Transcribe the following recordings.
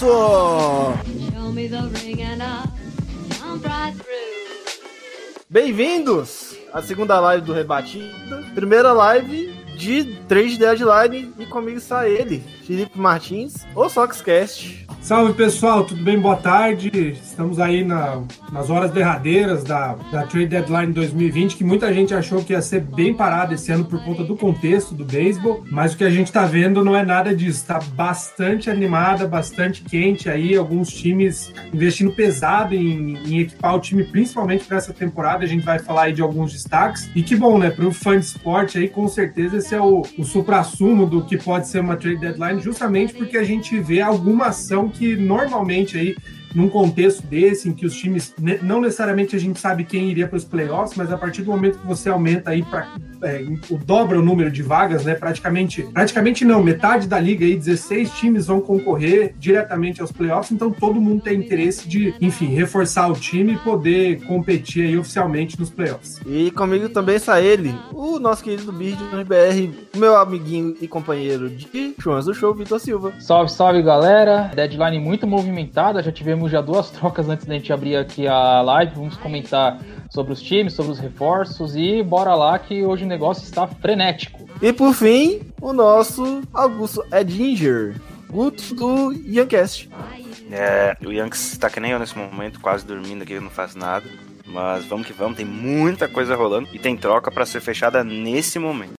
Through. Bem-vindos à segunda live do Rebatida. Primeira live de 3 deadline e comigo está ele, Felipe Martins, o Soxcast. Salve pessoal, tudo bem? Boa tarde. Estamos aí na- nas horas derradeiras da, da Trade Deadline 2020, que muita gente achou que ia ser bem parado esse ano por conta do contexto do beisebol, mas o que a gente está vendo não é nada disso. Está bastante animada, bastante quente aí, alguns times investindo pesado em, em equipar o time, principalmente para essa temporada. A gente vai falar aí de alguns destaques. E que bom, né? Para o fã de esporte aí, com certeza esse é o, o supra-sumo do que pode ser uma trade deadline, justamente porque a gente vê alguma ação que normalmente aí num contexto desse, em que os times, ne- não necessariamente a gente sabe quem iria para os playoffs, mas a partir do momento que você aumenta aí para o dobra o número de vagas, né? Praticamente, praticamente não, metade da liga aí, 16 times vão concorrer diretamente aos playoffs, então todo mundo tem interesse de, enfim, reforçar o time e poder competir aí oficialmente nos playoffs. E comigo também está ele, o nosso querido Bird do BR, meu amiguinho e companheiro de Churras do Show, Vitor Silva. Salve, salve galera! Deadline muito movimentada, já tivemos já duas trocas antes da gente abrir aqui a live. Vamos comentar sobre os times, sobre os reforços e bora lá que hoje o negócio está frenético. E por fim, o nosso Augusto Edinger, Guto do Youngcast. É, o Yankees tá que nem eu nesse momento, quase dormindo aqui, eu não faço nada. Mas vamos que vamos, tem muita coisa rolando e tem troca pra ser fechada nesse momento.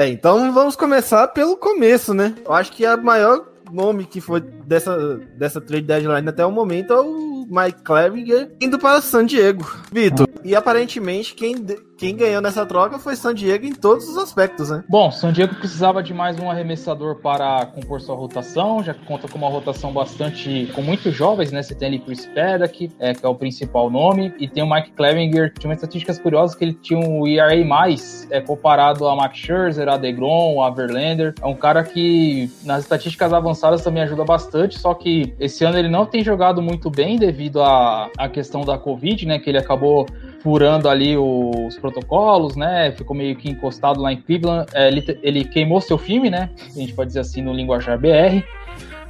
É, então vamos começar pelo começo, né? Eu acho que a maior nome que foi dessa, dessa trade deadline até o momento é o Mike Clevinger indo para San Diego. Vitor, e aparentemente quem, quem ganhou nessa troca foi San Diego em todos os aspectos, né? Bom, San Diego precisava de mais um arremessador para compor sua rotação, já que conta com uma rotação bastante com muitos jovens, né? Você tem ali Chris Paddock, é, que é o principal nome, e tem o Mike Clevinger, que tinha estatísticas curiosas que ele tinha um ERA mais é, comparado a Max Scherzer, a DeGrom, a Verlander. É um cara que nas estatísticas avançadas também ajuda bastante, só que esse ano ele não tem jogado muito bem devido à, à questão da Covid, né? Que ele acabou furando ali os protocolos, né? Ficou meio que encostado lá em Cleveland. É, ele, ele queimou seu filme, né? A gente pode dizer assim no linguajar BR.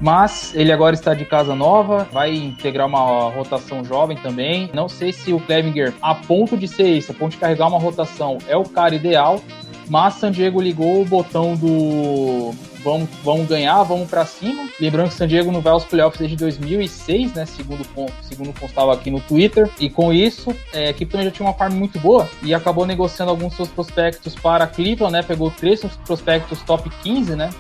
Mas ele agora está de casa nova, vai integrar uma rotação jovem também. Não sei se o Clevinger, a ponto de ser isso, a ponto de carregar uma rotação, é o cara ideal. Mas San Diego ligou o botão do vamos, vamos ganhar, vamos pra cima. Lembrando que San Diego não vai aos playoffs desde 2006, né? Segundo, segundo constava aqui no Twitter. E com isso, é, a equipe também já tinha uma farm muito boa e acabou negociando alguns seus prospectos para Cleveland, né? Pegou três prospectos top 15, né?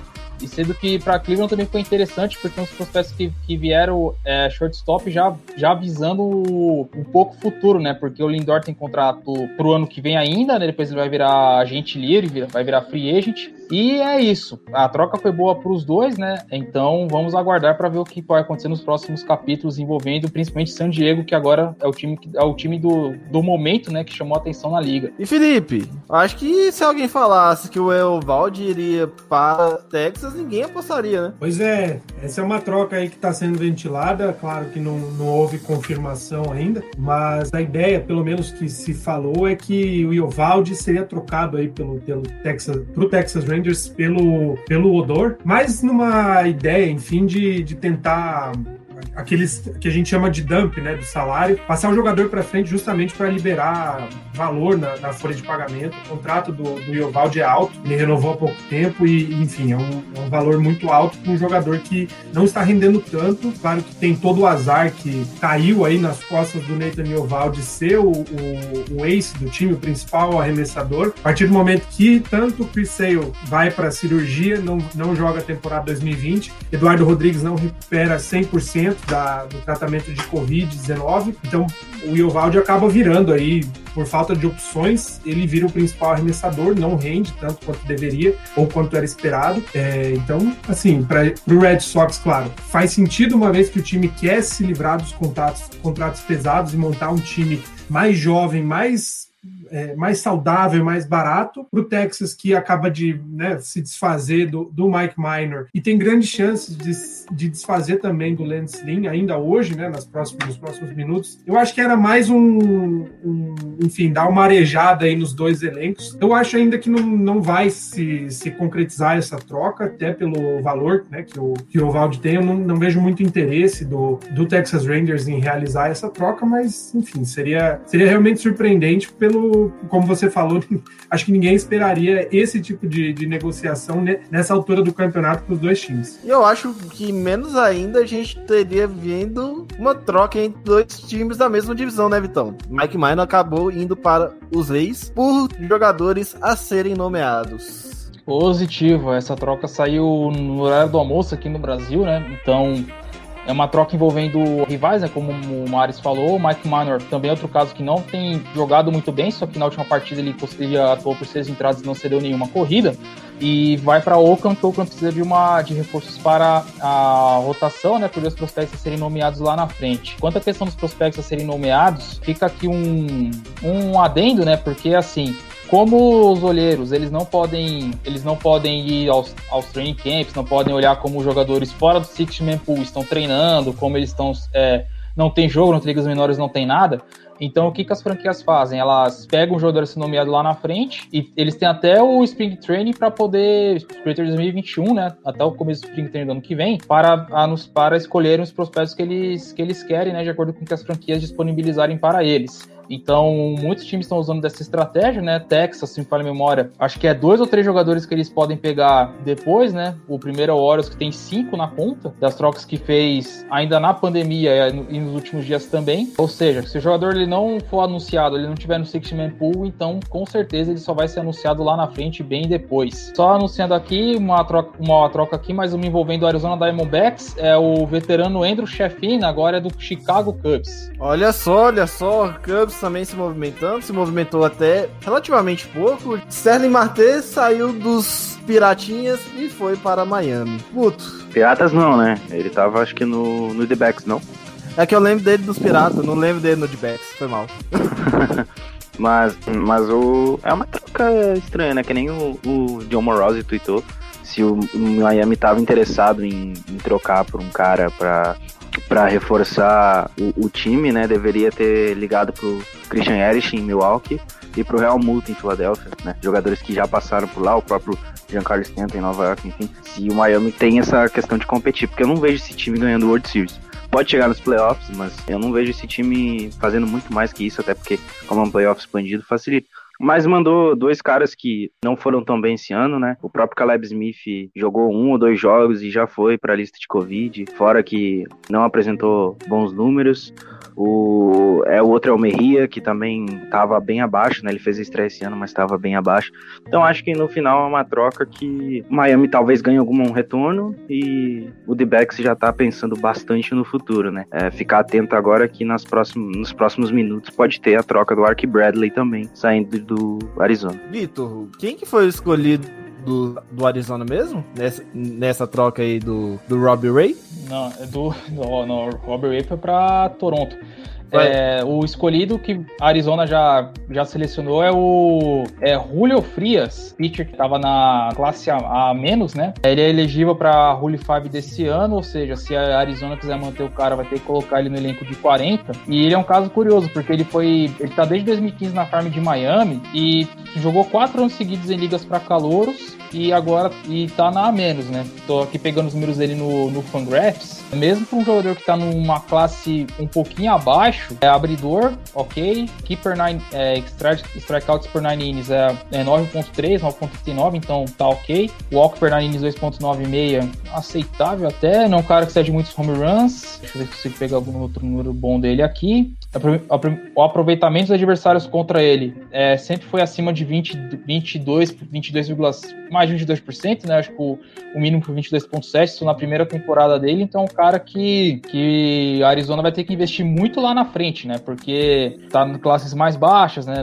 E sendo que para Cleveland também foi interessante, porque uns prospectos que, que vieram é, shortstop já, já visando o- um pouco o futuro, né? Porque o Lindor tem contrato pro ano que vem ainda, né? Depois ele vai virar agente livre, vai virar free agent. E é isso. A troca foi boa para os dois, né? Então vamos aguardar para ver o que vai acontecer nos próximos capítulos envolvendo principalmente San Diego, que agora é o time, é o time do, do momento, né? Que chamou a atenção na liga. E Felipe, acho que se alguém falasse que o Eovaldi iria para Texas, ninguém apostaria, né? Pois é, essa é uma troca aí que está sendo ventilada, claro que não, não houve confirmação ainda, mas a ideia, pelo menos que se falou, é que o Iovaldi seria trocado aí pelo, pelo Texas, pro Texas Rangers pelo, pelo Odor, mas numa ideia, enfim, de, de tentar aqueles que a gente chama de dump, né, do salário, passar o jogador para frente justamente para liberar valor na, na, folha de pagamento. O contrato do, do Iovaldi é alto, ele renovou há pouco tempo e, enfim, é um, é um valor muito alto para um jogador que não está rendendo tanto. Claro que tem todo o azar que caiu aí nas costas do Nathan Iovaldi ser o, o, o ace do time, o principal arremessador. A partir do momento que tanto o Chris Sale vai para a cirurgia, não, não joga a temporada 2020, Eduardo Rodrigues não recupera 100% da, do tratamento de Covid-19, então o Iovaldi acaba virando aí, por falta de opções, ele vira o principal arremessador, não rende tanto quanto deveria ou quanto era esperado. É, então, assim, para o Red Sox, claro, faz sentido uma vez que o time quer se livrar dos contratos, contratos pesados e montar um time mais jovem, mais é, mais saudável, mais barato, para o Texas, que acaba de né, se desfazer do, do Mike Minor e tem grandes chances de, de desfazer também do Lance Lynn ainda hoje, né, nas nos próximos minutos. Eu acho que era mais um, um, enfim, dar uma arejada aí nos dois elencos. Eu acho ainda que não, não vai se, se concretizar essa troca, até pelo valor né, que, o, que o Valde tem. Eu não, não vejo muito interesse do, do Texas Rangers em realizar essa troca, mas, enfim, seria, seria realmente surpreendente pelo como você falou, acho que ninguém esperaria esse tipo de, de negociação nessa altura do campeonato para os dois times. E eu acho que menos ainda a gente teria vindo uma troca entre dois times da mesma divisão, né, Vitão? Mike Minor acabou indo para os Reis por jogadores a serem nomeados. Positivo, essa troca saiu no horário do almoço aqui no Brasil, né? Então é uma troca envolvendo rivais, né, como o Maris falou. O Mike Manor também é outro caso que não tem jogado muito bem, só que na última partida ele, ele atuou por seis entradas e não cedeu nenhuma corrida. E vai para Oakland, que o Oakland precisa de, uma, de reforços para a rotação, né, por os prospectos serem nomeados lá na frente. Quanto à questão dos prospectos a serem nomeados, fica aqui um, um adendo, né, porque assim, como os olheiros, eles não podem, eles não podem ir aos, aos training camps, não podem olhar como os jogadores fora do six man pool estão treinando, como eles estão, é, não tem jogo, nas ligas menores não tem nada. Então, o que, que as franquias fazem? Elas pegam o jogador assim nomeado lá na frente e eles têm até o Spring Training para poder, Spring Training 2021, né? Até o começo do Spring Training do ano que vem, para, para escolherem os prospectos que eles, que eles querem, né? De acordo com o que as franquias disponibilizarem para eles. Então, muitos times estão usando dessa estratégia, né? Texas, se me fala a memória, acho que é dois ou três jogadores que eles podem pegar depois, né? O primeiro é o Orioles, que tem cinco na conta, das trocas que fez ainda na pandemia e nos últimos dias também. Ou seja, se o jogador ele não for anunciado, ele não tiver no Six Man Pool, então com certeza ele só vai ser anunciado lá na frente bem depois. Só anunciando aqui uma troca, uma troca aqui, mais uma envolvendo o Arizona Diamondbacks, é o veterano Andrew Sheffin, agora é do Chicago Cubs. Olha só, olha só, Cubs também se movimentando, se movimentou até relativamente pouco. Sterling Marte saiu dos Piratinhas e foi para Miami. Puto. Piratas não, né? Ele tava acho que no, no The Backs, não? É que eu lembro dele dos Piratas, não lembro dele no The Backs, foi mal. mas, mas o. É uma troca estranha, né? Que nem o, o John Morose tweetou. Se o Miami tava interessado em, em trocar por um cara pra para reforçar o, o, time, né? Deveria ter ligado pro Christian Erich em Milwaukee e pro Real Muto em Filadélfia, né? Jogadores que já passaram por lá, o próprio Giancarlo Stanton em Nova York, enfim. Se o Miami tem essa questão de competir, porque eu não vejo esse time ganhando World Series. Pode chegar nos playoffs, mas eu não vejo esse time fazendo muito mais que isso, até porque como é um playoff expandido, facilita. Mas mandou dois caras que não foram tão bem esse ano, né? O próprio Caleb Smith jogou um ou dois jogos e já foi para a lista de Covid, fora que não apresentou bons números. O, é, o outro é o Merria, que também estava bem abaixo, né? Ele fez estreia esse ano, mas estava bem abaixo. Então acho que no final é uma troca que Miami talvez ganhe algum retorno e o D-Backs já está pensando bastante no futuro, né? É, ficar atento agora que nas próximos, nos próximos minutos pode ter a troca do Ark Bradley também, saindo do Arizona. Vitor, quem que foi escolhido do, do Arizona mesmo? Nessa, nessa troca aí do, do Robbie Ray? Não, é do. Não, não, Robbie Ray foi pra Toronto. É, o escolhido que a Arizona já, já selecionou é o é Julio Frias, pitcher que estava na classe A, a menos, né? Ele é elegível para Rule 5 desse ano, ou seja, se a Arizona quiser manter o cara, vai ter que colocar ele no elenco de 40. E ele é um caso curioso, porque ele foi. Ele tá desde 2015 na farm de Miami e jogou quatro anos seguidos em ligas para calouros e agora e tá na A menos, né? Tô aqui pegando os números dele no, no Fangraphs. Mesmo para um jogador que tá numa classe um pouquinho abaixo, é abridor, ok. Keeper 9, é, strike, strikeouts per 9 innings é, é 9.3, 9.39, então tá ok. Walk per 9 innings 2.96, aceitável até. Não é um cara que cede muitos home runs. Deixa eu ver se consigo pegar algum outro número bom dele aqui. O aproveitamento dos adversários contra ele é, sempre foi acima de 20, 22, 22, mais de 22%, né? Acho que o, o mínimo foi 22,7%, isso na primeira temporada dele. Então, é um cara que, que a Arizona vai ter que investir muito lá na frente, né? Porque tá em classes mais baixas, né?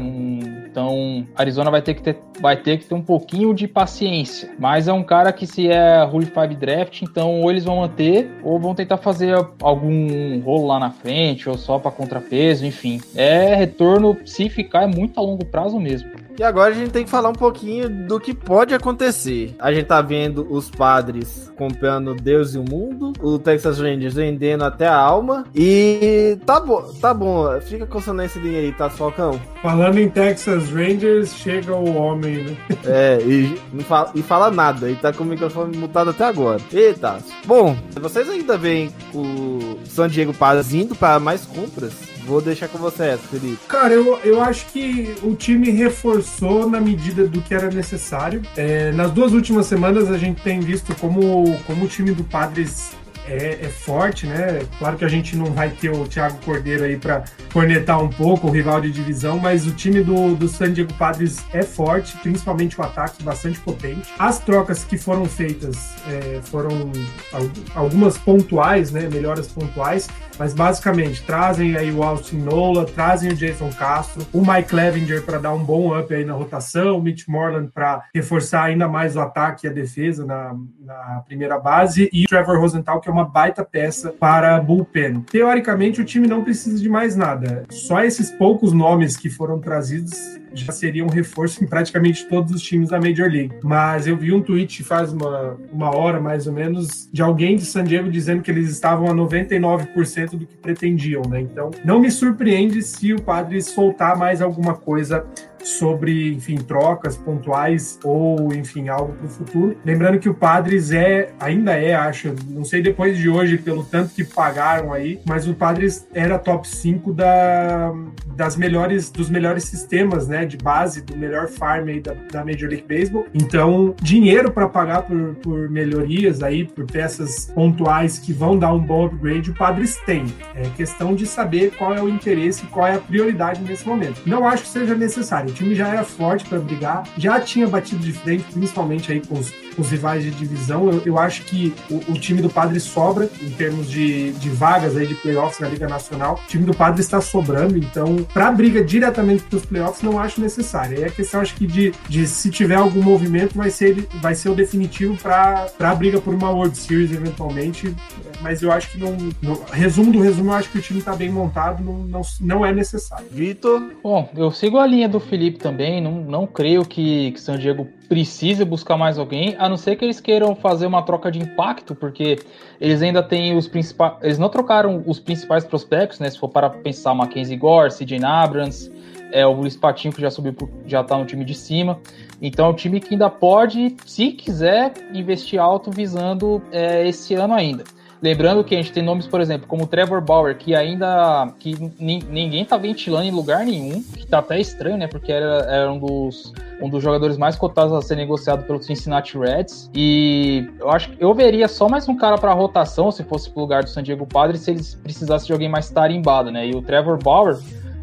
Então, a Arizona vai ter que ter, vai ter, que ter um pouquinho de paciência. Mas é um cara que, se é Rule 5 draft, então ou eles vão manter ou vão tentar fazer algum rolo lá na frente, ou só para contrapeso, enfim. É retorno, se ficar, é muito a longo prazo mesmo. E agora a gente tem que falar um pouquinho do que pode acontecer. A gente tá vendo os padres comprando Deus e o mundo, o Texas Rangers vendendo até a alma. E tá bom, tá bom. Fica coçando esse dinheiro aí, tá, Falcão? Falando em Texas Rangers, chega o homem, né? É, e não fala, e fala nada. E tá com o microfone mutado até agora. Eita. Bom, vocês ainda veem o San Diego Padres indo para mais compras? Vou deixar com você essa, Felipe. Cara, eu, eu acho que o time reforçou na medida do que era necessário. É, nas duas últimas semanas a gente tem visto como, como o time do Padres é, é forte, né? Claro que a gente não vai ter o Thiago Cordeiro aí para cornetar um pouco o rival de divisão, mas o time do, do San Diego Padres é forte, principalmente o ataque bastante potente. As trocas que foram feitas é, foram al- algumas pontuais, né? Melhoras pontuais, mas basicamente trazem aí o Austin Nola, trazem o Jason Castro, o Mike Clevinger para dar um bom up aí na rotação, o Mitch Moreland para reforçar ainda mais o ataque e a defesa na, na primeira base e o Trevor Rosenthal, que é uma baita peça para bullpen. Teoricamente, o time não precisa de mais nada. Só esses poucos nomes que foram trazidos já seria um reforço em praticamente todos os times da Major League. Mas eu vi um tweet faz uma, uma hora, mais ou menos, de alguém de San Diego dizendo que eles estavam a 99% do que pretendiam, né? Então, não me surpreende se o Padre soltar mais alguma coisa sobre, enfim, trocas pontuais ou, enfim, algo para o futuro. Lembrando que o Padres é, ainda é, acho, não sei depois de hoje, pelo tanto que pagaram aí, mas o Padres era top 5 da, das melhores, dos melhores sistemas, né, de base, do melhor farm aí da, da Major League Baseball. Então, dinheiro para pagar por, por melhorias aí, por peças pontuais que vão dar um bom upgrade, o Padres tem. É questão de saber qual é o interesse qual é a prioridade nesse momento. Não acho que seja necessário. Time já era forte para brigar, já tinha batido de frente, principalmente aí com os, os rivais de divisão. Eu, eu acho que o, o time do Padre sobra em termos de, de vagas aí de playoffs na Liga Nacional. O time do Padre está sobrando, então, para briga diretamente para os playoffs, não acho necessário. Aí a questão, acho que de, de se tiver algum movimento, vai ser, vai ser o definitivo para a briga por uma World Series eventualmente. Mas eu acho que não, não- Resumo do resumo, eu acho que o time está bem montado, não, não, não é necessário. Vitor, Bom, eu sigo a linha do Felipe também. Não, não creio que, que San Diego precise buscar mais alguém, a não ser que eles queiram fazer uma troca de impacto, porque eles ainda têm os principais. Eles não trocaram os principais prospectos, né? Se for para pensar Mackenzie Gore, CJ Abrams, é, o Luiz Patinho, que já subiu, já tá no time de cima. Então é um time que ainda pode, se quiser, investir alto visando é, esse ano ainda. Lembrando que a gente tem nomes, por exemplo, como Trevor Bauer, que ainda que nin- ninguém tá ventilando em lugar nenhum, que tá até estranho, né? Porque era, era um, dos, um dos jogadores mais cotados a ser negociado pelo Cincinnati Reds. E eu acho que eu veria só mais um cara para rotação, se fosse pro lugar do San Diego Padres, se eles precisassem de alguém mais tarimbado, né? E o Trevor Bauer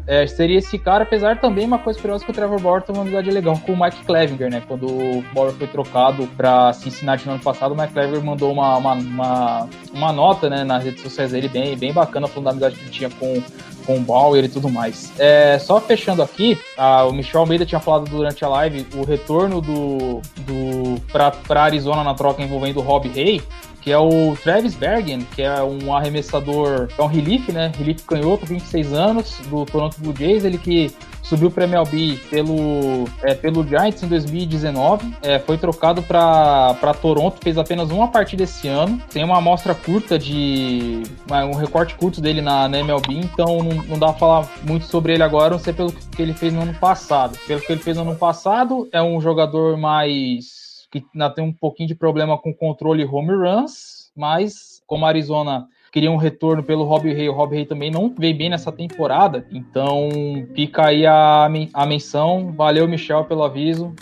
é, seria esse cara, apesar também uma coisa curiosa que o Trevor Bauer tem uma amizade legal com o Mike Clevinger, né? Quando o Bauer foi trocado para Cincinnati no ano passado, o Mike Clevinger mandou uma, uma, uma, uma nota né, nas redes sociais dele bem, bem bacana, falando da amizade que ele tinha com, com o Bauer e tudo mais. É, só fechando aqui, a- o Michel Almeida tinha falado durante a live o retorno do, do para Arizona na troca envolvendo o Rob Hay que é o Travis Bergen, que é um arremessador, é um relief, né? Relief canhoto, 26 anos, do Toronto Blue Jays, ele que subiu para MLB pelo, é, pelo Giants em 2019, é, foi trocado para Toronto, fez apenas uma partida esse ano, tem uma amostra curta de. um recorte curto dele na, na MLB, então não, não dá pra falar muito sobre ele agora, não sei pelo que ele fez no ano passado. Pelo que ele fez no ano passado, é um jogador mais. Que ainda tem um pouquinho de problema com controle home runs, mas como a Arizona queria um retorno pelo Rob Rey. O Rob Rey também não veio bem nessa temporada. Então fica aí a, a menção. Valeu, Michel, pelo aviso.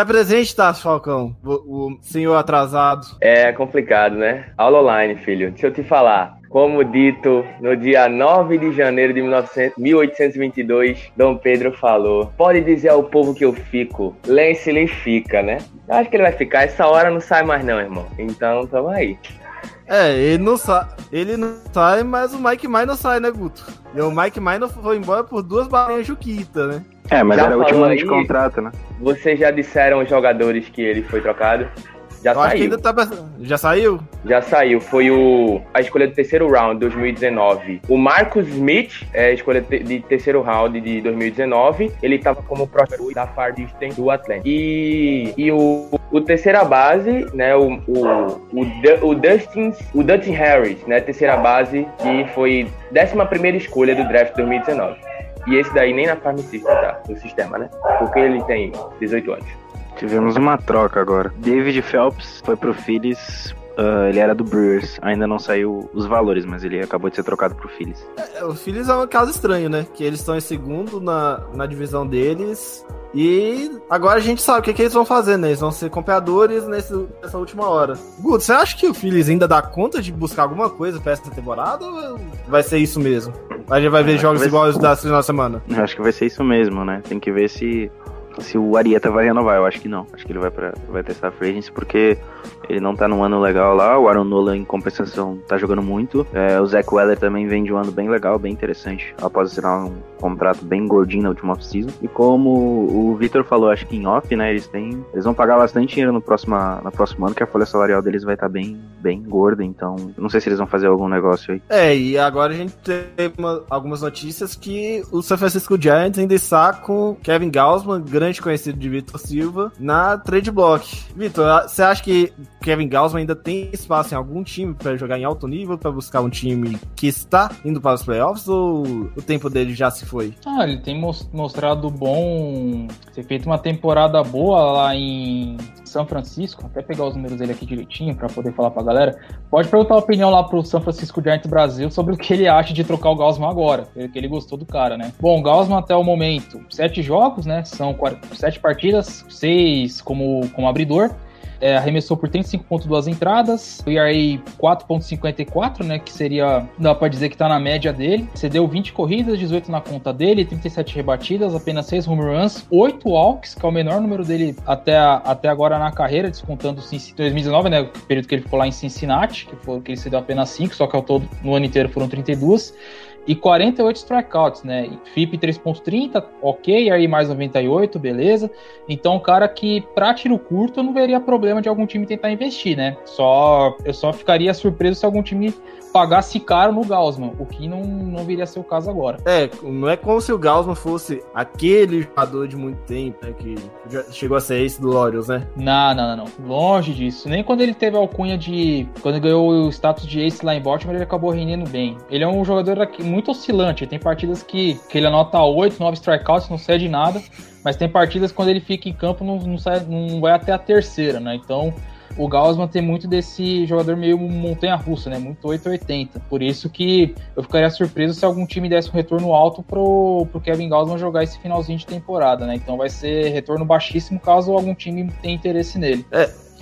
Se apresente, Tasso Falcão, o, o senhor atrasado. É complicado, né? Aula online, filho. Deixa eu te falar. Como dito, no dia 9 de janeiro de 1900, 1822, Dom Pedro falou: Pode dizer ao povo que eu fico, Lance ele fica, né? Eu acho que ele vai ficar, essa hora não sai mais, não, irmão. Então, tamo aí. É, ele não sai, ele não sai, mas o Mike Mai não sai, né, Guto? E o Mike Mai não foi embora por duas balinhas Juquita, né? É, mas Já era o último ano de contrato, né? Vocês já disseram os jogadores que ele foi trocado? Já Eu acho que saiu. ainda tá. Já saiu? Já saiu. Foi o a escolha do terceiro round 2019. O Marcus Smith, é a escolha de terceiro round de 2019. Ele estava como prospect da Far Eastern do Atlanta. E, e o, o terceira base, né? O, o, o, Du- o Dustin, o Dustin Harris, né? Terceira base, que foi 11 primeira escolha do draft 2019. E esse daí nem na Farm System tá, no sistema, né? Porque ele tem 18 anos. Tivemos uma troca agora. David Phelps foi pro Phillies. Ah, ele era do Brewers. Ainda não saiu os valores, mas ele acabou de ser trocado pro Phillies. É, O Phillies é um caso estranho, né? Que eles estão em segundo na, na divisão deles. E agora a gente sabe o que, que eles vão fazer, né? Eles vão ser compradores nesse, nessa última hora. Guto, você acha que o Phillies ainda dá conta de buscar alguma coisa pra essa temporada? Ou vai ser isso mesmo? A gente vai ver jogos vai- igual os da de semana. Eu acho que vai ser isso mesmo, né? Tem que ver se, se o Arieta vai renovar. Eu acho que não. Acho que ele vai, pra, vai testar a free agency porque ele não tá num ano legal lá. O Aaron Nola, em compensação, tá jogando muito. É, o Zach Weller também vem de um ano bem legal, bem interessante. Após assinar um contrato bem gordinho na última off-season. E como o Victor falou, acho que em off, né? Eles têm. Eles vão pagar bastante dinheiro no próximo, no próximo ano, que a folha salarial deles vai estar bem, bem gorda. Então, não sei se eles vão fazer algum negócio aí. É, e agora a gente tem uma- algumas notícias que o San Francisco Giants ainda está com Kevin Gaussman, grande conhecido de Vitor Silva, na trade block. Vitor, você acha que Kevin Gaussman ainda tem espaço em algum time para jogar em alto nível, para buscar um time que está indo para os playoffs, ou o tempo dele já se foi? Ah, ele tem mos- mostrado bom. Ter feito uma temporada boa lá em São Francisco. Até pegar os números dele aqui direitinho pra poder falar pra galera. Pode perguntar a opinião lá pro São Francisco Giants Brasil sobre o que ele acha de trocar o Gaussman agora. Que ele gostou do cara, né? Bom, o Gaussman até o momento, sete jogos, né? São sete partidas, seis como, como abridor. É, arremessou por 35.2 entradas, o ERA 4.54, né, que seria, dá pra dizer que tá na média dele. Cedeu 20 corridas, 18 na conta dele, 37 rebatidas, apenas 6 home runs, 8 walks, que é o menor número dele até, a- até agora na carreira, descontando o Cinci- 2019, né, o período que ele ficou lá em Cincinnati, que foi que ele cedeu apenas 5, só que ao todo no ano inteiro foram 32 e 48 strikeouts, né? FIP 3.30, ok, aí mais 98, beleza. Então, um cara que pra tiro curto eu não veria problema de algum time tentar investir, né? Só eu só ficaria surpreso se algum time pagasse caro no Gaussman, o que não, não viria a ser o caso agora. É, não é como se o Gaussman fosse aquele jogador de muito tempo, né, que chegou a ser esse do Orioles, né? Não, não, não, não. Longe disso. Nem quando ele teve a alcunha de. Quando ele ganhou o status de ace lá em Baltimore, ele acabou rendendo bem. Ele é um jogador aqui muito oscilante. Tem partidas que, que ele anota 8, 9 strikeouts, não cede nada. Mas tem partidas quando ele fica em campo, não, não, sai, não vai até a terceira, né? Então. O Gaussman tem muito desse jogador meio montanha-russa, né? Muito 880. Por isso que eu ficaria surpreso se algum time desse um retorno alto pro, pro Kevin Gaussman jogar esse finalzinho de temporada, né? Então vai ser retorno baixíssimo caso algum time tenha interesse nele.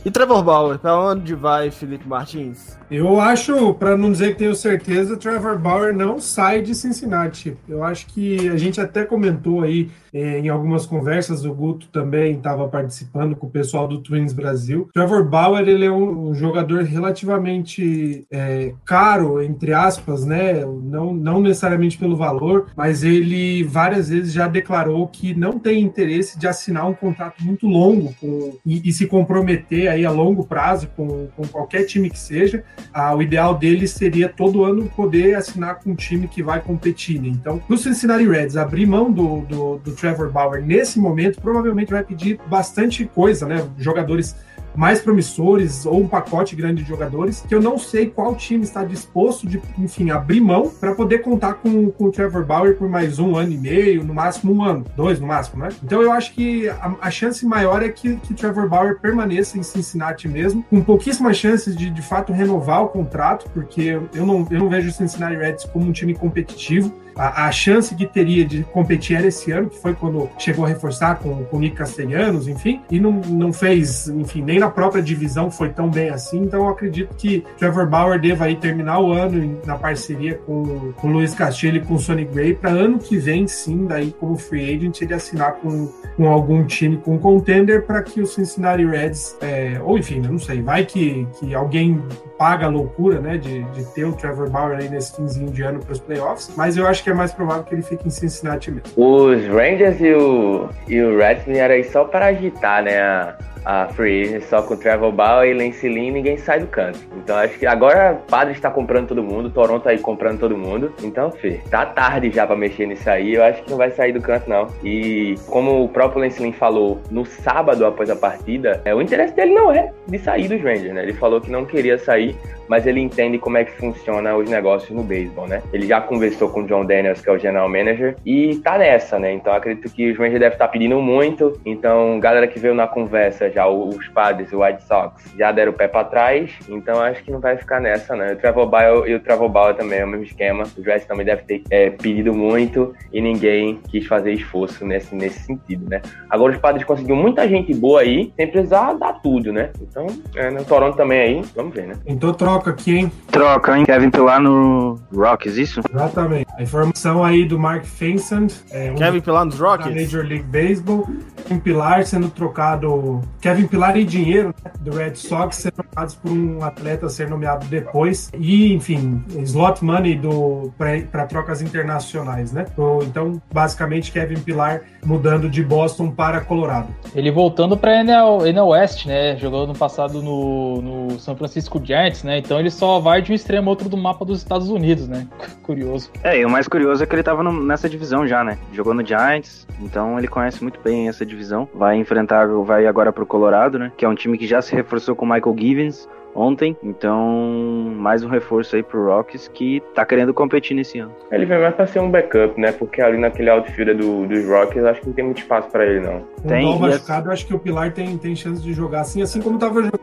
E Trevor Bauer, pra onde vai Felipe Martins? Eu acho, para não dizer que tenho certeza, Trevor Bauer não sai de Cincinnati. Eu acho que a gente até comentou aí eh, em algumas conversas, o Guto também estava participando com o pessoal do Twins Brasil. Trevor Bauer ele é um, um jogador relativamente eh, caro, entre aspas, né? Não, não necessariamente pelo valor, mas ele várias vezes já declarou que não tem interesse de assinar um contrato muito longo com, e, e se comprometer aí a longo prazo com, com qualquer time que seja ah, o ideal dele seria todo ano poder assinar com um time que vai competir. Né? Então, no Cincinnati Reds, abrir mão do, do, do Trevor Bauer nesse momento provavelmente vai pedir bastante coisa, né? Jogadores mais promissores ou um pacote grande de jogadores que eu não sei qual time está disposto de, enfim, abrir mão para poder contar com, com o Trevor Bauer por mais um ano e meio, no máximo um ano, dois no máximo, né? Então eu acho que a, a chance maior é que, que Trevor Bauer permaneça em Cincinnati mesmo, com pouquíssimas chances de de fato renovar o contrato, porque eu não, eu não vejo o Cincinnati Reds como um time competitivo a, a, chance que teria de competir era esse ano, que foi quando chegou a reforçar com, com o Nick Castellanos, enfim, e não, não fez, enfim, nem na própria divisão foi tão bem assim. Então eu acredito que Trevor Bauer deva aí terminar o ano na parceria com, com o Luiz Castilho e com o Sonny Gray, para ano que vem, sim, daí como free agent, ele assinar com, com algum time, com contender, para que o Cincinnati Reds, é, ou enfim, eu não sei, vai que, que alguém paga a loucura, né, de, de ter o Trevor Bauer aí nesse finzinho de ano para os playoffs, mas eu acho que é mais provável que ele fique em Cincinnati mesmo. Os Rangers e o, e o Reds vieram aí só para agitar, né, a free agent só com o Trevor Bauer e Lance ninguém sai do canto. Então acho que agora o Padre está comprando todo mundo, Toronto aí comprando todo mundo. Então, Fê, tá tarde já para mexer nisso aí. Eu acho que não vai sair do canto, não. E como o próprio Lance falou no sábado após a partida, é, o interesse dele não é de sair dos Rangers, né? Ele falou que não queria sair, mas ele entende como é que funciona os negócios no beisebol, né? Ele já conversou com o John Daniels, que é o general manager, e tá nessa, né? Então acredito que os Rangers devem estar pedindo muito. Então, galera que veio na conversa já, os padres, o White Sox, já deram o pé para trás. Então acho que não vai ficar nessa, né? O Trevor e o Trevor também é o mesmo esquema. O Jazz também deve ter é, pedido muito e ninguém quis fazer esforço nesse, nesse sentido, né? Agora os padres conseguiram muita gente boa aí, sem precisar dar tudo, né? Então, é, no Toronto também aí, vamos ver, né? Então troca aqui, hein? Troca, hein? Kevin Pilar no Rockies, isso? Exatamente. A informação aí do Mark Vincent. É, um Kevin Pilar nos da Rockets? Major League Baseball. Kevin Pilar sendo trocado. Kevin Pilar e dinheiro né, do Red Sox sendo trocados por um atleta a ser nomeado depois. E, enfim, slot money do para trocas internacionais, né? Então, basicamente, Kevin Pilar mudando de Boston para Colorado. Ele voltando pra NL, NL West, né? Jogou no passado no, no São Francisco Giants, né? Então ele só vai de um extremo a outro do mapa dos Estados Unidos, né? Curioso. É, e o mais curioso é que ele tava no- nessa divisão já, né? Jogou no Giants, então ele conhece muito bem essa divisão. Vai enfrentar, vai agora pro Colorado, né? Que é um time que já se reforçou com o Michael Givens ontem. Então, mais um reforço aí pro Rockies que tá querendo competir nesse ano. Ele vem mais pra ser um backup, né? Porque ali naquele outfield do, dos Rockies, acho que não tem muito espaço pra ele, não. Tem, o e Dom machucado, eu acho que o Pilar tem, tem chance de jogar assim, assim como tava jogando.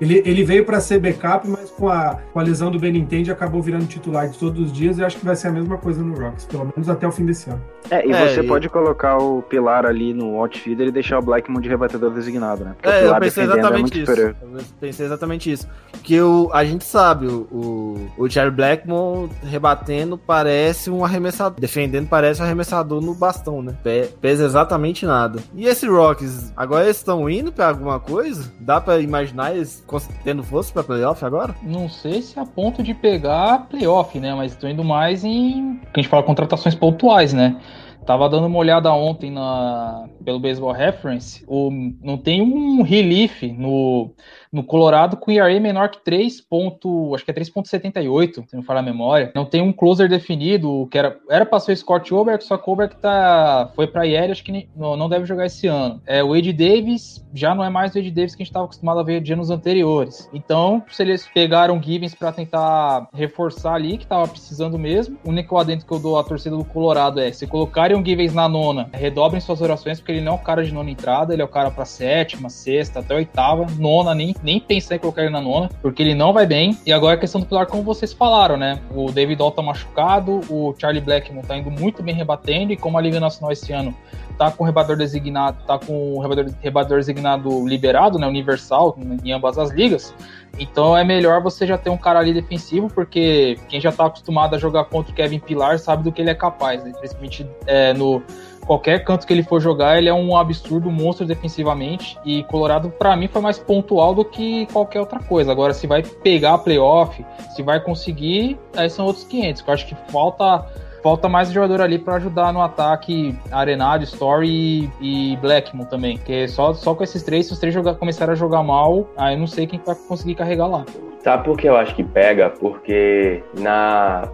Ele, ele veio para ser backup, mas com a, com a lesão do Benintendi acabou virando titular de todos os dias e acho que vai ser a mesma coisa no Rocks, pelo menos até o fim desse ano. É, e É, você e- pode colocar o Pilar ali no outfield e deixar o Blackmon de rebatedor designado, né? Porque o É, eu Pilar pensei defendendo é exatamente muito isso. superior. Eu pensei exatamente isso. Porque o, a gente sabe, o, o, o Jerry Blackmon rebatendo parece um arremessador. Defendendo parece um arremessador no bastão, né? Pe- Pesa exatamente nada. E esse Rocks, agora eles estão indo pra alguma coisa? Dá pra imaginar cons- tendo força pra playoff agora? Não sei se é a ponto de pegar playoff, né? Mas tô indo mais em. A gente fala contratações pontuais, né? Tava dando uma olhada ontem na, pelo Baseball Reference. O, não tem um relief no, no Colorado com ERA menor que 3. Ponto, acho que é 3.78, se não falar a memória. Não tem um closer definido, que era era para ser Scott Oberg, só que Oberg tá, foi para IR, acho que nem- não, não deve jogar esse ano. É, o Ed Davis já não é mais o Ed Davis que a gente estava acostumado a ver de anos anteriores. Então, se eles pegaram Givens para tentar reforçar ali, que tava precisando mesmo, o único adendo que eu dou à torcida do Colorado é: se colocarem o Givens na nona, redobrem suas orações, porque ele não é o cara de nona entrada, ele é o cara para sétima, sexta, até oitava, nona nem nem pensar em colocar ele na nona, porque ele não vai bem. E agora a questão do pilar, como vocês falaram, né? O David Doll tá machucado, o Charlie Blackmon tá indo muito bem rebatendo, e como a Liga Nacional esse ano tá com o rebador designado, tá com o rebador, designado liberado, né? Universal, em ambas as ligas. Então é melhor você já ter um cara ali defensivo, porque quem já tá acostumado a jogar contra o Kevin Pilar sabe do que ele é capaz, né? principalmente é, no qualquer canto que ele for jogar, ele é um absurdo monstro defensivamente. E Colorado, para mim, foi mais pontual do que qualquer outra coisa. Agora, se vai pegar a playoff, se vai conseguir, aí são outros 500. Eu acho que falta. Falta mais jogador ali para ajudar no ataque Arenado, Story e, Blackmon também. Porque só, só com esses três, se os três jogar, a jogar mal, aí eu não sei quem vai conseguir carregar lá. Sabe por que eu acho que pega? Porque na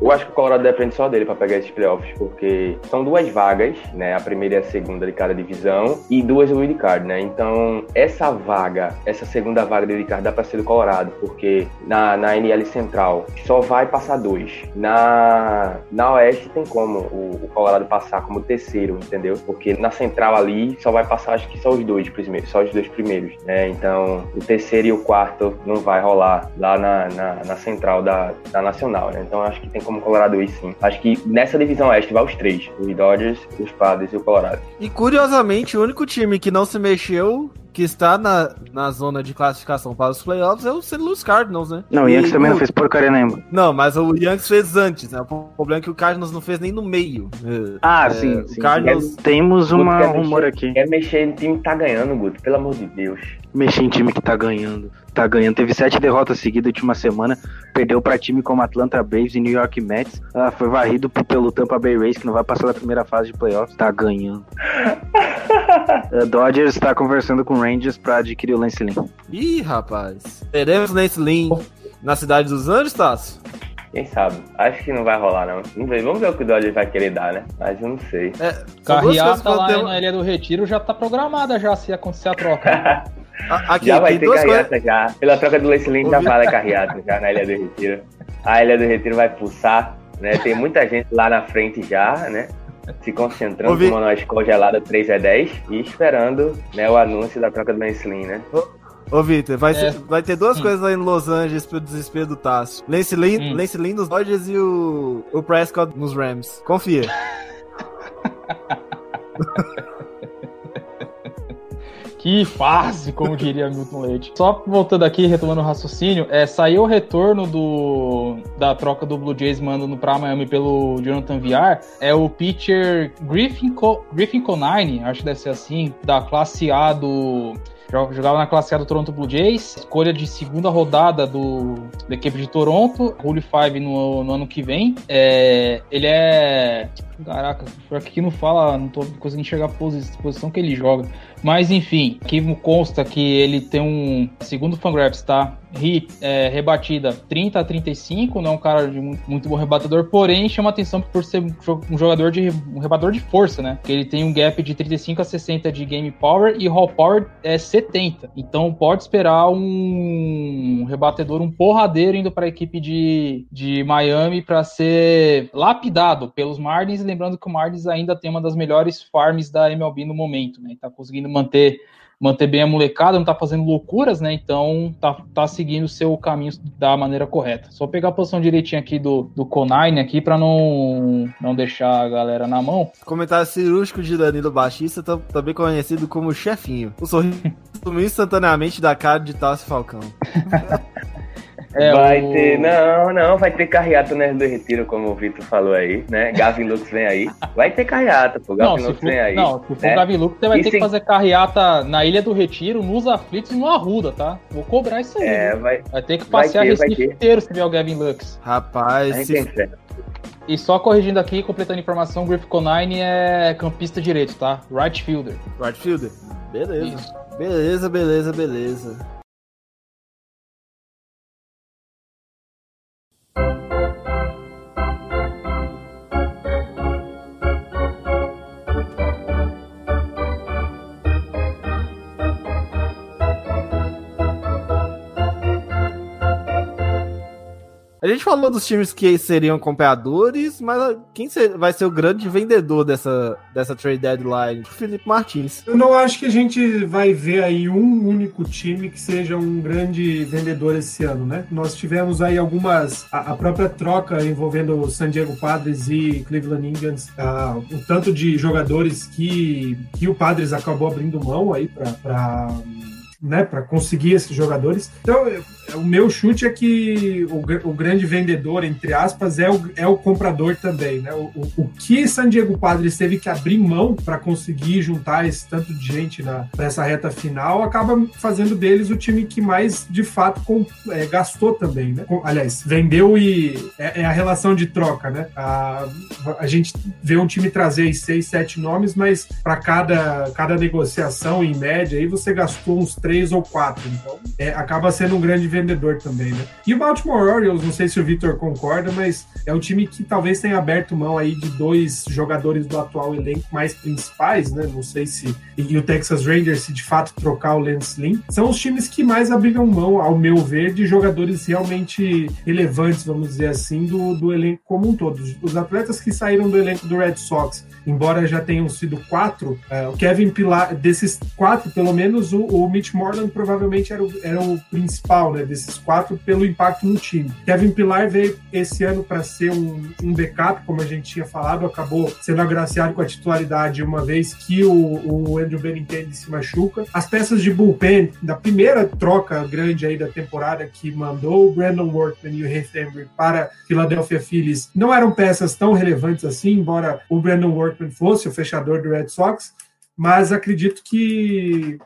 eu acho que o Colorado depende só dele para pegar esses playoffs, porque são duas vagas, né? A primeira e a segunda de cada divisão, e duas wildcard, né? Então, essa vaga, essa segunda vaga de wildcard dá para ser do Colorado, porque na, na NL Central só vai passar dois. Na, na Oeste tem como o, o Colorado passar como terceiro, entendeu? Porque na Central ali só vai passar, acho que só os dois primeiros, só os dois primeiros, né? Então, o terceiro e o quarto não vai rolar lá na, na, na Central da, da Nacional, né? Então, acho que tem como Colorado ir sim. Acho que nessa divisão oeste vai os três: os Dodgers, os Padres e o Colorado. E curiosamente, o único time que não se mexeu que está na, na zona de classificação para os playoffs é o St. Louis Cardinals, né? Não, o Yankees também não fez porcaria nenhuma. Não, mas o Yankees fez antes, né? O problema é que o Cardinals não fez nem no meio. Ah, é, sim, o sim. Cardinals... Temos uma Guto, rumor mexer- aqui. Quer mexer no time que tá ganhando, Guto, pelo amor de Deus. Mexer em time que tá ganhando. Tá ganhando. Teve sete derrotas seguidas na última semana. Perdeu pra time como Atlanta Braves e New York Mets. Ah, foi varrido pelo Tampa Bay Rays, que não vai passar da primeira fase de playoffs. Tá ganhando. A Dodgers tá conversando com o Rangers pra adquirir o Lance Lynn. Ih, rapaz. Teremos Lance Lynn na cidade dos Anjos, Tasso? Quem sabe? Acho que não vai rolar, não. Vamos ver, vamos ver o que o Dodgers vai querer dar, né? Mas eu não sei. É, Carreata eu lá tenho- na Ilha do Retiro já tá programada já se acontecer a troca. A- Aqui, já vai ter coisas. carreata já. Pela troca do Lance já fala carreata já na Ilha do Retiro. A Ilha do Retiro vai pulsar, né? Tem muita gente lá na frente já, né? Se concentrando, Ouvi- tomando uma congelada 3 a 10 e esperando né, o anúncio da troca do Lance né? Ô, Vitor, vai, É. ser- vai ter duas Hum. coisas lá em Los Angeles pro desespero do Tasso. Lance Lynn, Hum. Lance Lynn nos Dodgers e o, o Prescott nos Rams. Confia. Que fase, como diria Milton Leite. Só voltando aqui, retomando o raciocínio, é, saiu o retorno do, da troca do Blue Jays mandando pra Miami pelo Jonathan Villar. É o pitcher Griffin, Co Griffin Conine, acho que deve ser assim, da classe A do. Jogava na classe A do Toronto Blue Jays, escolha de segunda rodada do, da equipe de Toronto, Rule 5 no, no ano que vem. É, ele é. Caraca, por aqui não fala, não tô conseguindo enxergar a posi- posição que ele joga. Mas enfim, aqui consta que ele tem um. Segundo o Fangraphs, tá? Hit, é, rebatida 30 a 35, não é um cara de muito, muito bom rebatedor, porém chama atenção por ser um jo- jogador de. um rebatedor de força, né? Que ele tem um gap de 35 a 60 de game power e raw power é 70. Então pode esperar um rebatedor, um porradeiro indo para a equipe de, de Miami para ser lapidado pelos Marlins. Lembrando que o Marlins ainda tem uma das melhores farms da MLB no momento, né? Tá conseguindo manter manter bem a molecada, não tá fazendo loucuras, né? Então tá, tá seguindo o seu caminho da maneira correta. Só pegar a posição direitinha aqui do, do Conine aqui para não, não deixar a galera na mão. Comentário cirúrgico de Danilo Baixista, tam- também conhecido como Chefinho. O sorriso sumiu instantaneamente da cara de Tassi Falcão. É, vai o- ter, não, não, vai ter carreata no do Retiro, como o Vitor falou aí, né? Gavin Lux vem aí. Vai ter carreata, pô. Gavin Lux vem aí. não, se for né? Gavi Luke, você vai E ter se- que fazer carreata na Ilha do Retiro, nos aflitos e no Arruda, tá? Vou cobrar isso aí. É, viu? vai. Vai ter que passear ter, Recife inteiro se tiver o Gavin Lux. Rapaz, se-. E só corrigindo aqui, completando a informação, o Griff Conine é campista direito, tá? Right fielder. right fielder. Beleza. Isso. Beleza, beleza, beleza. A gente falou dos times que seriam compradores, mas quem vai ser o grande vendedor dessa, dessa trade deadline? O Felipe Martins. Eu não acho que a gente vai ver aí um único time que seja um grande vendedor esse ano, né? Nós tivemos aí algumas. A, a própria troca envolvendo o San Diego Padres e Cleveland Indians, ah, o tanto de jogadores que, que o Padres acabou abrindo mão aí para. Né, para conseguir esses jogadores. Então, eu- o meu chute é que o, o grande vendedor, entre aspas, é o, é o comprador também. Né? O, o, o que San Diego Padres teve que abrir mão para conseguir juntar esse tanto de gente na, nessa reta final acaba fazendo deles o time que mais, de fato, com- é, gastou também. Né? Com- aliás, vendeu e é, é a relação de troca. Né? A, a gente vê um time trazer seis, sete nomes, mas para cada, cada negociação, em média, aí você gastou uns três ou quatro. Então, é, acaba sendo um grande vendedor também, né? E o Baltimore Orioles, não sei se o Victor concorda, mas é um time que talvez tenha aberto mão aí de dois jogadores do atual elenco mais principais, né? Não sei se e o Texas Rangers se de fato trocar o Lance Lynn, são os times que mais abriram mão, ao meu ver, de jogadores realmente relevantes, vamos dizer assim, do, do elenco como um todo. Os atletas que saíram do elenco do Red Sox, embora já tenham sido quatro, eh, o Kevin Pilar, desses quatro, pelo menos, o, o Mitch Moreland provavelmente era o, era o principal, né? Desses quatro, pelo impacto no time. Kevin Pilar veio esse ano para ser um, um backup, como a gente tinha falado, acabou sendo agraciado com a titularidade uma vez que o, o Andrew Benintendi se machuca. As peças de bullpen da primeira troca grande aí da temporada que mandou o Brandon Workman e o Heath Embry para Philadelphia Phillies não eram peças tão relevantes assim, embora o Brandon Workman fosse o fechador do Red Sox, mas acredito que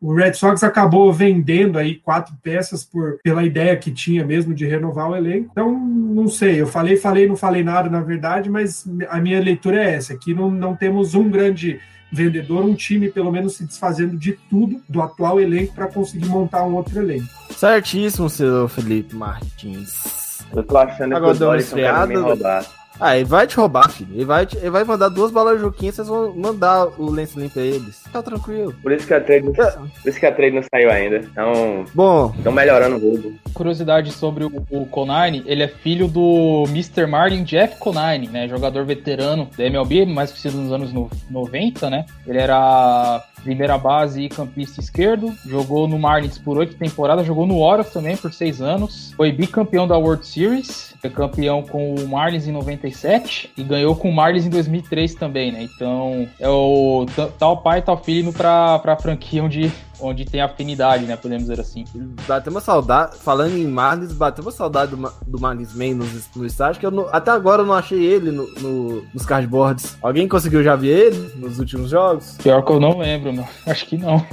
o Red Sox acabou vendendo aí quatro peças por, pela ideia que tinha mesmo de renovar o elenco. Então, não sei, eu falei, falei, não falei nada na verdade, mas a minha leitura é essa: que não, não temos um grande vendedor, um time pelo menos se desfazendo de tudo do atual elenco para conseguir montar um outro elenco. Certíssimo, seu Felipe Martins. Eu tô achando Agora que o uma Dodson quer me roubar. Ah, ele vai te roubar, filho. Ele vai, te- ele vai mandar duas balas Juquinha, vocês vão mandar o Lance Limpo pra eles. Tá tranquilo. Por isso que a trade, por isso que a trade não saiu ainda. Então, Bom, estão melhorando o roubo. Curiosidade sobre o, o Conine, ele é filho do Mr. Martin Jeff Conine, né? Jogador veterano da MLB, mais conhecido nos anos no- 90, né? Ele era primeira base e campista esquerdo, jogou no Marlins por oito temporadas, jogou no Orioles também por seis anos, foi bicampeão da World Series, foi campeão com o Marlins em 97 e ganhou com o Marlins em 2003 também, né? Então, é o tal pai, tal filho indo pra, pra franquia onde, onde tem afinidade, né? Podemos dizer assim. bateu uma saudade. Falando em Marlins, bateu uma saudade do, do Marlins Man no, no estádio, que eu não- até agora eu não achei ele no, no- nos cardboards. Alguém conseguiu já ver ele nos últimos jogos? Pior que eu não lembro, meu. Acho que não.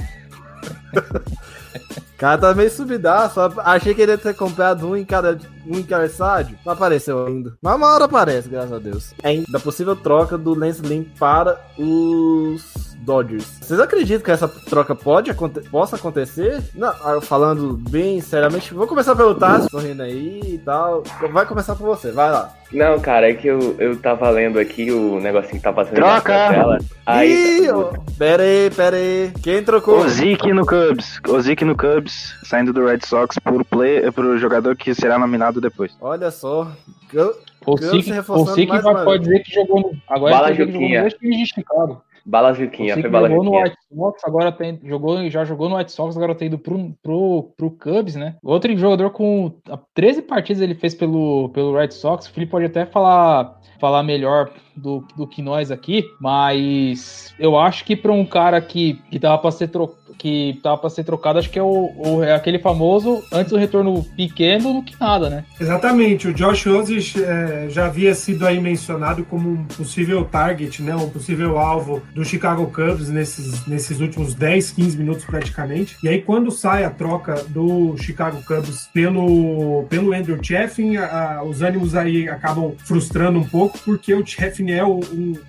Cara tá meio subidaço. Achei que ele ia ter comprado um em cada, um em cada estádio. Não apareceu ainda. Mas uma hora aparece, graças a Deus. É da possível troca do Lance Lynn para os Dodgers. Vocês acreditam que essa troca pode aconte possa acontecer? Não, ah, falando bem seriamente, vou começar pelo Tassi, correndo aí e tal. Vai começar por você, vai lá. Não, cara, é que eu, eu tava lendo aqui o negocinho que tá passando Troca! na tela. Aí, Ih, ó, pera aí, pera aí. Quem trocou? Ozik no Cubs. Ozik no Cubs, saindo do Red Sox por play, pro jogador que será nominado depois. Olha só. Eu- O Ganso Sik, se o reforçando Sik mais vai, pode dizer que jogou no. Agora Bala ele tá no dois times de Chicago. Bala Juquinha, foi Bala jogou no. White Sox, agora tem, jogou, já jogou no White Sox, agora tá indo pro, pro, pro Cubs, né? Outro jogador com ah, 13 partidas ele fez pelo, pelo Red Sox. O Felipe pode até falar, falar melhor do, do que nós aqui, mas eu acho que para um cara que, que tava para ser trocado. Que tava pra ser trocado, acho que é, o, o- é aquele famoso antes do retorno pequeno do que nada, né? Exatamente, o Josh Roses eh, já havia sido aí mencionado como um possível target, né, um possível alvo do Chicago Cubs nesses, nesses últimos 10, 15 minutos praticamente. E aí quando sai a troca do Chicago Cubs pelo, pelo Andrew a- os ânimos aí acabam frustrando um pouco, porque o É um,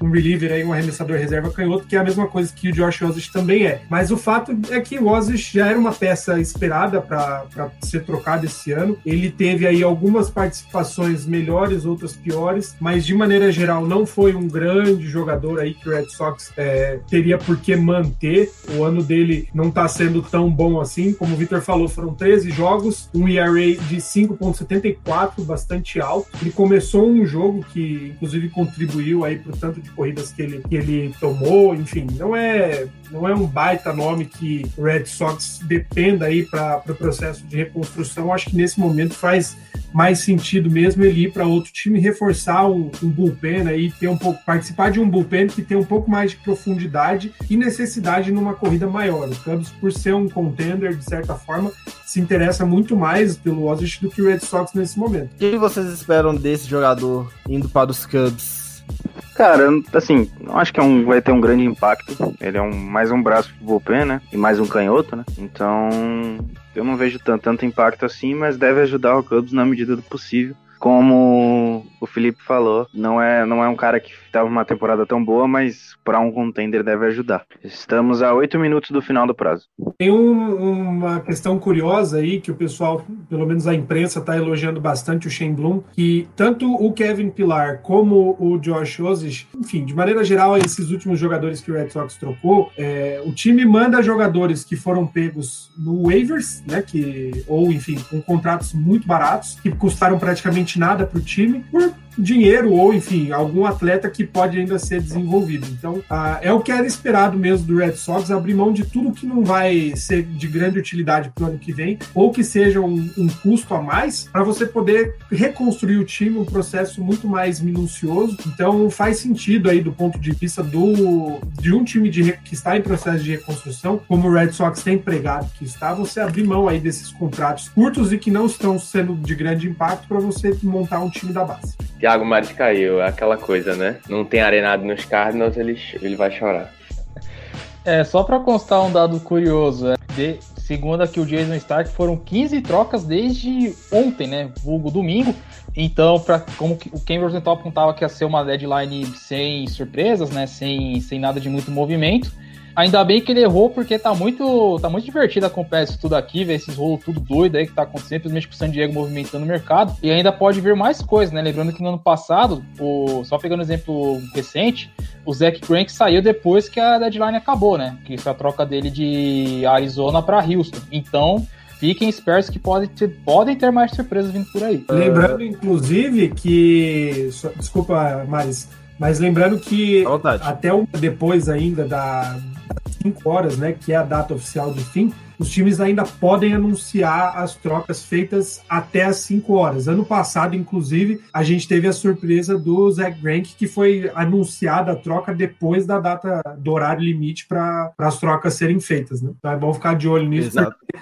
um reliever aí, um arremessador reserva canhoto, que é a mesma coisa que o Josh Roses também é. Mas o fato é que o Ozzy já era uma peça esperada para ser trocado esse ano. Ele teve aí algumas participações melhores, outras piores, mas de maneira geral não foi um grande jogador aí que o Red Sox é, teria por que manter. O ano dele não está sendo tão bom assim. Como o Victor falou, foram 13 jogos, um ERA de 5.74, bastante alto. Ele começou um jogo que inclusive contribuiu aí pro tanto de corridas que ele, que ele tomou, enfim, não é não é um baita nome que o Red Sox dependa aí para o pro processo de reconstrução. Acho que nesse momento faz mais sentido mesmo ele ir para outro time, reforçar um, um bullpen aí, ter um pouco, participar de um bullpen que tem um pouco mais de profundidade e necessidade numa corrida maior. O Cubs, por ser um contender, de certa forma, se interessa muito mais pelo Ozzy do que o Red Sox nesse momento. O que vocês esperam desse jogador indo para os Cubs? Cara, assim, não acho que é um, vai ter um grande impacto. Ele é um, mais um braço pro bullpen, né? E mais um canhoto, né? Então, eu não vejo tanto, tanto impacto assim, mas deve ajudar o Cubs na medida do possível como o Felipe falou, não é, não é um cara que estava uma temporada tão boa, mas para um contender deve ajudar. Estamos a oito minutos do final do prazo. Tem um, uma questão curiosa aí que o pessoal, pelo menos a imprensa, está elogiando bastante o Shane Bloom, que tanto o Kevin Pilar como o Josh Osich, enfim, de maneira geral, esses últimos jogadores que o Red Sox trocou, é, o time manda jogadores que foram pegos no waivers, né, que ou enfim, com contratos muito baratos, que custaram praticamente nada para o time por dinheiro ou, enfim, algum atleta que pode ainda ser desenvolvido. Então, ah, é o que era esperado mesmo do Red Sox, abrir mão de tudo que não vai ser de grande utilidade para o ano que vem, ou que seja um, um custo a mais, para você poder reconstruir o time, um processo muito mais minucioso. Então, faz sentido aí do ponto de vista do, de um time de, que está em processo de reconstrução, como o Red Sox tem empregado que está, você abrir mão aí desses contratos curtos e que não estão sendo de grande impacto para você montar um time da base. Thiago Mares caiu, é aquela coisa, né? Não tem arenado nos Cardinals, ele, ele vai chorar. É, só para constar um dado curioso, é, de, segundo aqui o Jason Stark, foram 15 trocas desde ontem, né? Vulgo domingo. Então, pra, como o Ken Rosenthal apontava que ia ser uma deadline sem surpresas, né? Sem, sem nada de muito movimento. Ainda bem que ele errou, porque tá muito, tá muito divertido acompanhar isso tudo aqui, ver esses rolos tudo doido aí que tá acontecendo, principalmente com o San Diego movimentando o mercado. E ainda pode vir mais coisas, né? Lembrando que no ano passado, o, só pegando um exemplo recente, o Zach Greinke saiu depois que a deadline acabou, né? Que isso é a troca dele de Arizona para Houston. Então, fiquem espertos que pode ter, podem ter mais surpresas vindo por aí. Lembrando, inclusive, que. Desculpa, Maris. Mas lembrando que até depois ainda da, 5 horas, né, que é a data oficial de fim, os times ainda podem anunciar as trocas feitas até as 5 horas. Ano passado, inclusive, a gente teve a surpresa do Zach Greinke, que foi anunciada a troca depois da data do horário limite para as trocas serem feitas. Né? Então é bom ficar de olho nisso.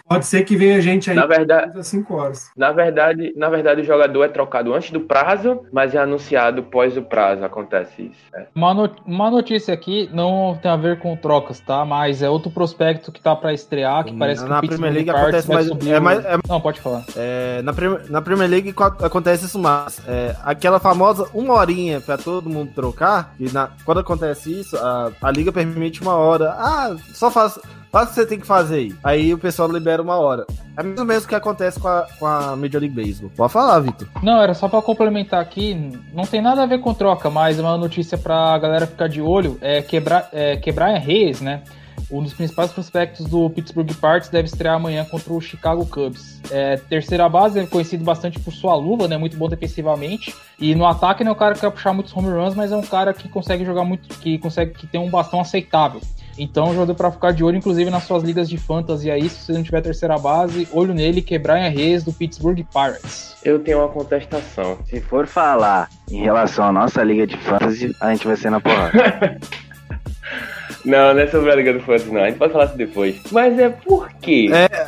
Pode ser que venha gente aí na verdade, às 5 horas. Na verdade, na verdade, o jogador é trocado antes do prazo, mas é anunciado pós o prazo. Acontece isso. Né? Uma, not uma notícia aqui não tem a ver com trocas, tá? Mas é outro prospecto que tá para estrear, que parece que na Premier League acontece mais, é mais é, Não, pode falar. É, na, na Premier League acontece isso mais. É, aquela famosa uma horinha para todo mundo trocar, e na, quando acontece isso, a, a liga permite uma hora. Ah, só faz. O que você tem que fazer aí. Aí o pessoal libera uma hora. É mesmo mesmo que acontece com a, com a Major League Baseball. Pode falar, Vitor. Não, era só para complementar aqui. Não tem nada a ver com troca, mas uma notícia pra galera ficar de olho é quebrar é, quebrar Reis, né? um dos principais prospectos do Pittsburgh Pirates deve estrear amanhã contra o Chicago Cubs. É, terceira base, é conhecido bastante por sua luva, né? Muito bom defensivamente. E no ataque não é um cara que vai puxar muitos home runs, mas é um cara que consegue jogar muito, que consegue que tem um bastão aceitável. Então, jogador para ficar de olho, inclusive nas suas ligas de fantasy aí, se você não tiver terceira base, olho nele, quebrar em Reis do Pittsburgh Pirates. Eu tenho uma contestação. Se for falar em relação à nossa liga de fantasy, a gente vai ser na porrada. Não, não é sobre a Liga do Fantasy, não. A gente pode falar isso depois. Mas é por quê? É.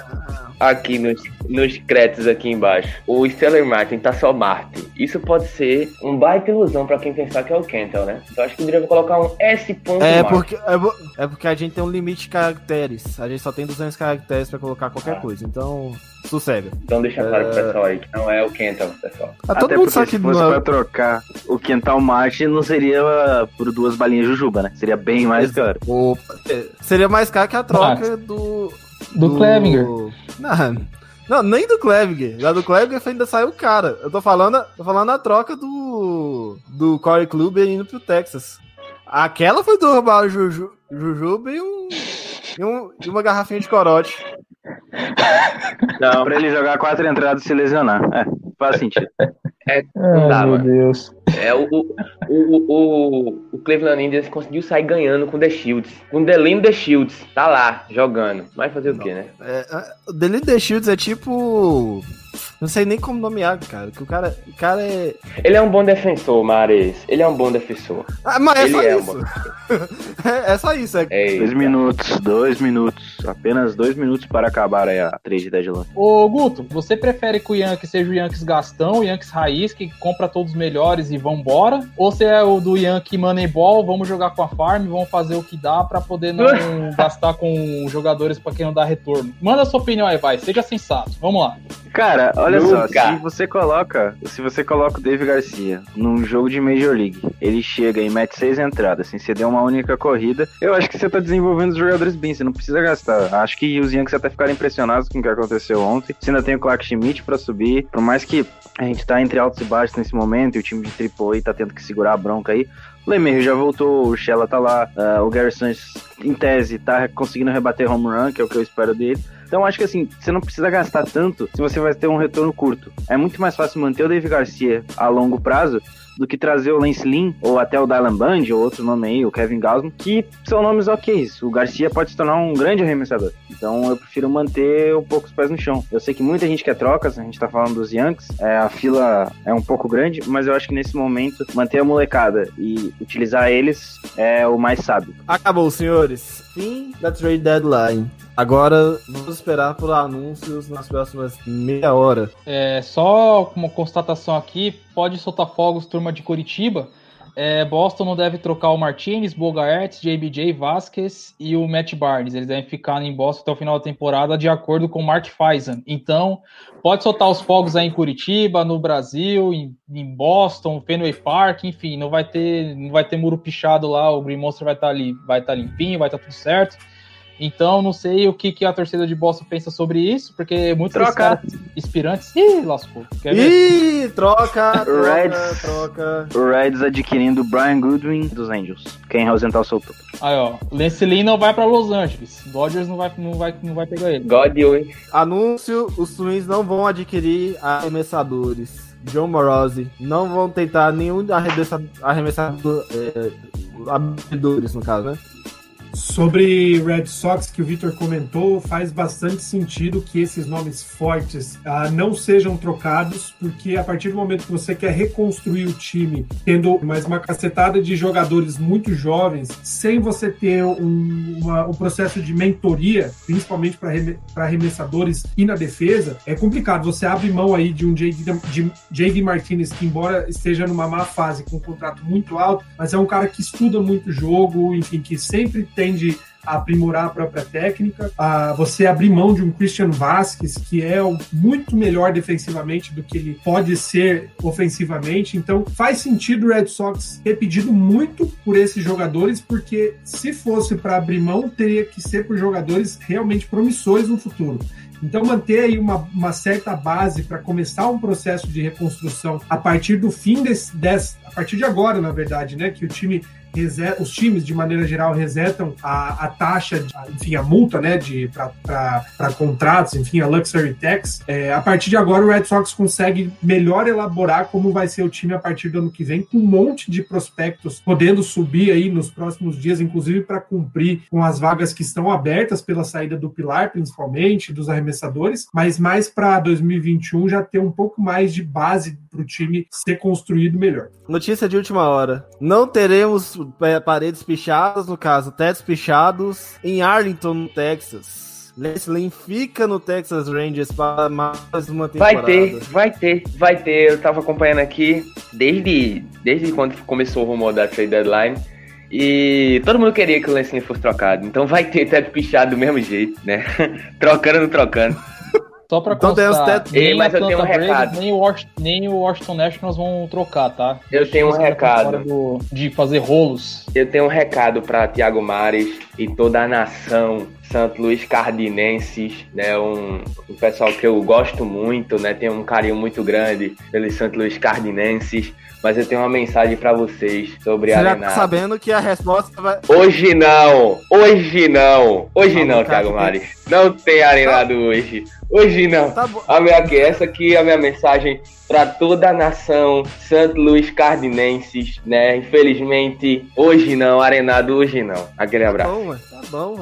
aqui nos, nos créditos aqui embaixo. O Stellar Martin tá só Martin. Isso pode ser um baita ilusão pra quem pensar que é o Kentel, né? Então acho que deveria colocar um S. É Martin. porque, é, é porque a gente tem um limite de caracteres. A gente só tem 200 caracteres pra colocar qualquer Ah. coisa. Então, sossega. Então deixa claro pro É. pessoal aí que não é o Kentel, pessoal. Ah, todo Até mundo porque sabe que se fosse não é- pra trocar o Quental Marte, não seria uh, por duas balinhas Jujuba, né? Seria bem mais caro. Opa, é, seria mais caro que a troca do. Do Clevinger. Não, não, nem do Clevinger. A do Clevinger ainda saiu cara. Eu tô falando, tô falando a troca do. Do Corey Club indo pro Texas. Aquela foi do roubar o Juju, Jujuba e, um, e, um- e uma garrafinha de corote. Não. Pra ele jogar quatro entradas e se lesionar. É, faz sentido. Ai, Tá, meu mano. Deus. É, o, o, o, o, o Cleveland Indians conseguiu sair ganhando com The Shields. Com Delino The Shields. Tá lá, jogando. Vai fazer o quê, né? É, é, o Delete the Shields é tipo. Não sei nem como nomear, cara. Que o cara, o cara é. Ele é um bom defensor, Mares. Ele é um bom defensor. Ah, mas é Ele só é um isso. bom é, é só isso. É, É Dois minutos, dois minutos. Apenas dois minutos para acabar aí a 3 de deadline. Ô, Guto, você prefere que o Yankees seja o Yankees Gastão, o Yankees Raiz, que compra todos os melhores e vambora? Ou você é o do Yankee Moneyball, vamos jogar com a farm, vamos fazer o que dá pra poder não gastar com jogadores pra quem não dá retorno? Manda sua opinião aí, vai, seja sensato. Vamos lá. Cara, olha só, Nunca. se você coloca, se você coloca o Dave Garcia num jogo de Major League, ele chega e mete seis entradas sem ceder uma única corrida, eu acho que você tá desenvolvendo os jogadores bem, você não precisa gastar. Acho que os Yankees até ficaram impressionados com o que aconteceu ontem. Você ainda tem o Clark Schmidt pra subir, por mais que a gente tá entre altos e baixos nesse momento e o time de AAA tá tendo que segurar a bronca aí. O Lemery já voltou, o Shella tá lá, ah, o Gary Sanchez, em tese, tá conseguindo rebater home run, que é o que eu espero dele. Então acho que assim, você não precisa gastar tanto se você vai ter um retorno curto. É muito mais fácil manter o Dave Garcia a longo prazo do que trazer o Lance Lynn, ou até o Dylan Band, ou outro nome aí, o Kevin Gausman, que são nomes ok. O Garcia pode se tornar um grande arremessador. Então eu prefiro manter um pouco os pés no chão. Eu sei que muita gente quer trocas, a gente tá falando dos Yankees, é, a fila é um pouco grande, mas eu acho que nesse momento manter a molecada e utilizar eles é o mais sábio. Acabou, senhores. Fim da trade deadline. Agora vamos esperar por anúncios nas próximas meia hora. É, só uma constatação aqui, pode soltar fogos, turma de Curitiba. É, Boston não deve trocar o Martinez, Bogaerts, JBJ, Vasquez e o Matt Barnes. Eles devem ficar em Boston até o final da temporada, de acordo com o Mark Feisan. Então, pode soltar os fogos aí em Curitiba, no Brasil, em, em Boston, Fenway Park, enfim, não vai ter, não vai ter muro pichado lá, o Green Monster vai estar ali, vai estar limpinho, vai estar tudo certo. Então, não sei o que, que a torcida de Boston pensa sobre isso, porque muitos Troca. caras inspirantes. Ih, lascou. Quer ver? Ih, troca, troca, Reds. troca. O Reds adquirindo o Brian Goodwin dos Angels. Quem Rosenthal soltou. Aí, ó. Lance Lynn não vai pra Los Angeles. Dodgers não vai, não vai, não vai pegar ele. Godwin. Anúncio: os Twins não vão adquirir arremessadores. John Morosi não vão tentar nenhum arremessador, arremessador é, abridores, no caso, né? Sobre Red Sox, que o Victor comentou, faz bastante sentido que esses nomes fortes ah, não sejam trocados, porque a partir do momento que você quer reconstruir o time, tendo mais uma cacetada de jogadores muito jovens, sem você ter um, uma- um processo de mentoria, principalmente para arremessadores e na defesa, é complicado. Você abre mão aí de um JD, Martinez, que embora esteja numa má fase, com um contrato muito alto, mas é um cara que estuda muito jogo, enfim, que sempre tende a aprimorar a própria técnica. Ah, você abrir mão de um Christian Vasquez, que é muito melhor defensivamente do que ele pode ser ofensivamente. Então, faz sentido o Red Sox ter pedido muito por esses jogadores, porque se fosse para abrir mão, teria que ser por jogadores realmente promissores no futuro. Então, manter aí uma, uma certa base para começar um processo de reconstrução a partir do fim desse, desse, a partir de agora, na verdade, né? Que o time os times, de maneira geral, resetam a, a taxa, de- enfim, a multa, né, para contratos, enfim, a Luxury Tax. É, a partir de agora, o Red Sox consegue melhor elaborar como vai ser o time a partir do ano que vem, com um monte de prospectos podendo subir aí nos próximos dias, inclusive para cumprir com as vagas que estão abertas pela saída do Pilar, principalmente, dos arremessadores, mas mais para 2021 já ter um pouco mais de base para o time ser construído melhor. Notícia de última hora. Não teremos é, paredes pichadas, no caso, tetos pichados, em Arlington, no Texas. Lynn fica no Texas Rangers para mais uma Vai temporada. ter, vai ter, vai ter. Eu tava acompanhando aqui desde, desde quando começou o rumor da trade deadline. E todo mundo queria que o Lance Lynn fosse trocado. Então vai ter teto pichado do mesmo jeito, né? trocando ou não trocando. Só pra Então tem os constar, nem Ei, mas eu tenho um Braves, recado. Nem o, Wash- nem o Washington Nationals vão trocar, tá? Eu tenho um recado. do- de fazer rolos. Eu tenho um recado para Thiago Mares e toda a nação Santo Luís Cardinenses, né? Um, um pessoal que eu gosto muito, né? Tenho um carinho muito grande pelos Santo Luís Cardinenses. Mas eu tenho uma mensagem para vocês sobre Você a já tá Arenado. sabendo que a resposta vai. Hoje não! Hoje não! Hoje Não, não, Thiago tem- Mares. Não tem arenado hoje. Hoje não. Tá bom. A minha, aqui, essa aqui é a minha mensagem para toda a nação Santo Luís Cardinenses, né? Infelizmente, hoje não, arenado hoje não. Aquele Tá abraço. bom, ué, tá bom.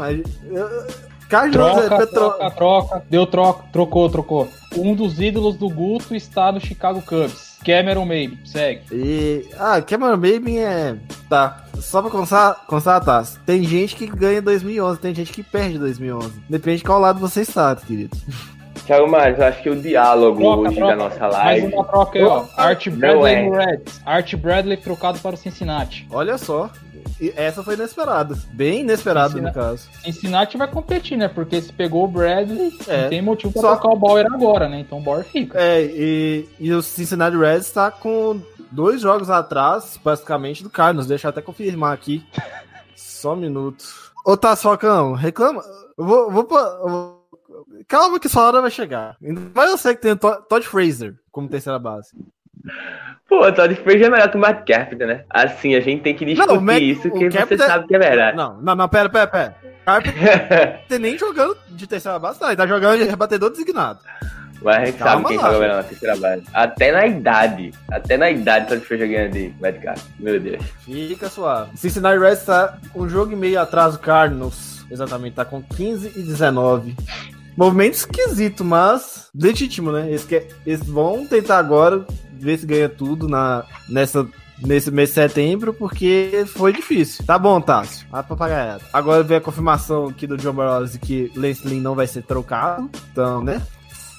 Eu- Carlos Troca, é Petro... troca, troca. Deu troca, trocou, trocou. Um dos ídolos do Guto está no Chicago Cubs. Cameron Maybe, segue. E. Ah, Cameron Baby é. Tá. Só pra constar, constar tá? Tem gente que ganha 2011, tem gente que perde 2011. Depende de qual lado você está, querido. Thiago Mares, eu acho que o diálogo Troca, hoje troca. da nossa Mais live. uma troca aí, ó. Art Bradley é. no Reds. Art Bradley trocado para o Cincinnati. Olha só. E essa foi inesperada. Bem inesperada, no Cincinnati. caso. Cincinnati vai competir, né? Porque se pegou o Bradley, É. não tem motivo pra Só- trocar o Bauer agora, né? Então o Bauer fica. É, e, e o Cincinnati Reds tá com dois jogos atrás, basicamente, do Carlos. Deixa eu até confirmar aqui. Só um minuto. Ô, tá, Socão, reclama. Eu vou, vou, eu vou- Calma que sua hora vai chegar. Mas eu sei que tem o To- Todd Fraser como terceira base. Pô, Todd Frazier é melhor que o Matt Carpenter, né? Assim, a gente tem que discutir Não, Matt- isso, que você Carpenter- sabe que é verdade. Não, não, não, pera, pera, pera. Carpenter tem nem jogando de terceira base, não. Ele tá jogando de rebatedor designado. Mas a gente Calma sabe quem lá, joga melhor na terceira base. Até na idade. Até na idade Todd Frazier ganha de Matt Carpenter. Meu Deus. Fica suave. Cincinnati Reds tá um jogo e meio atrás do Cardinals. Exatamente, tá com 15 e 19. Movimento esquisito, mas legítimo, né? Eles, eles vão tentar agora ver se ganha tudo na, nessa, nesse mês de setembro, porque foi difícil. Tá bom, Tássio. A papagaiada. Agora vem a confirmação aqui do John Barros de que Lance não vai ser trocado. Então, né?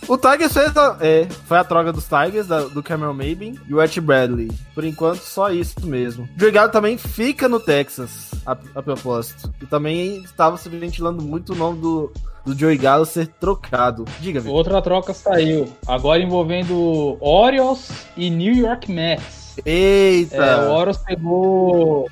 O Tigers fez a, é, foi a troca dos Tigers, da- do Cameron Maybin e o Ed Bradley. Por enquanto, só isso mesmo. O Drigado também fica no Texas, a, a propósito. E também estava se ventilando muito o nome do, do Joey Gallo ser trocado. Diga, Vitor. Outra troca saiu. Agora envolvendo Orioles e New York Mets. Eita! É, o Orioles pegou.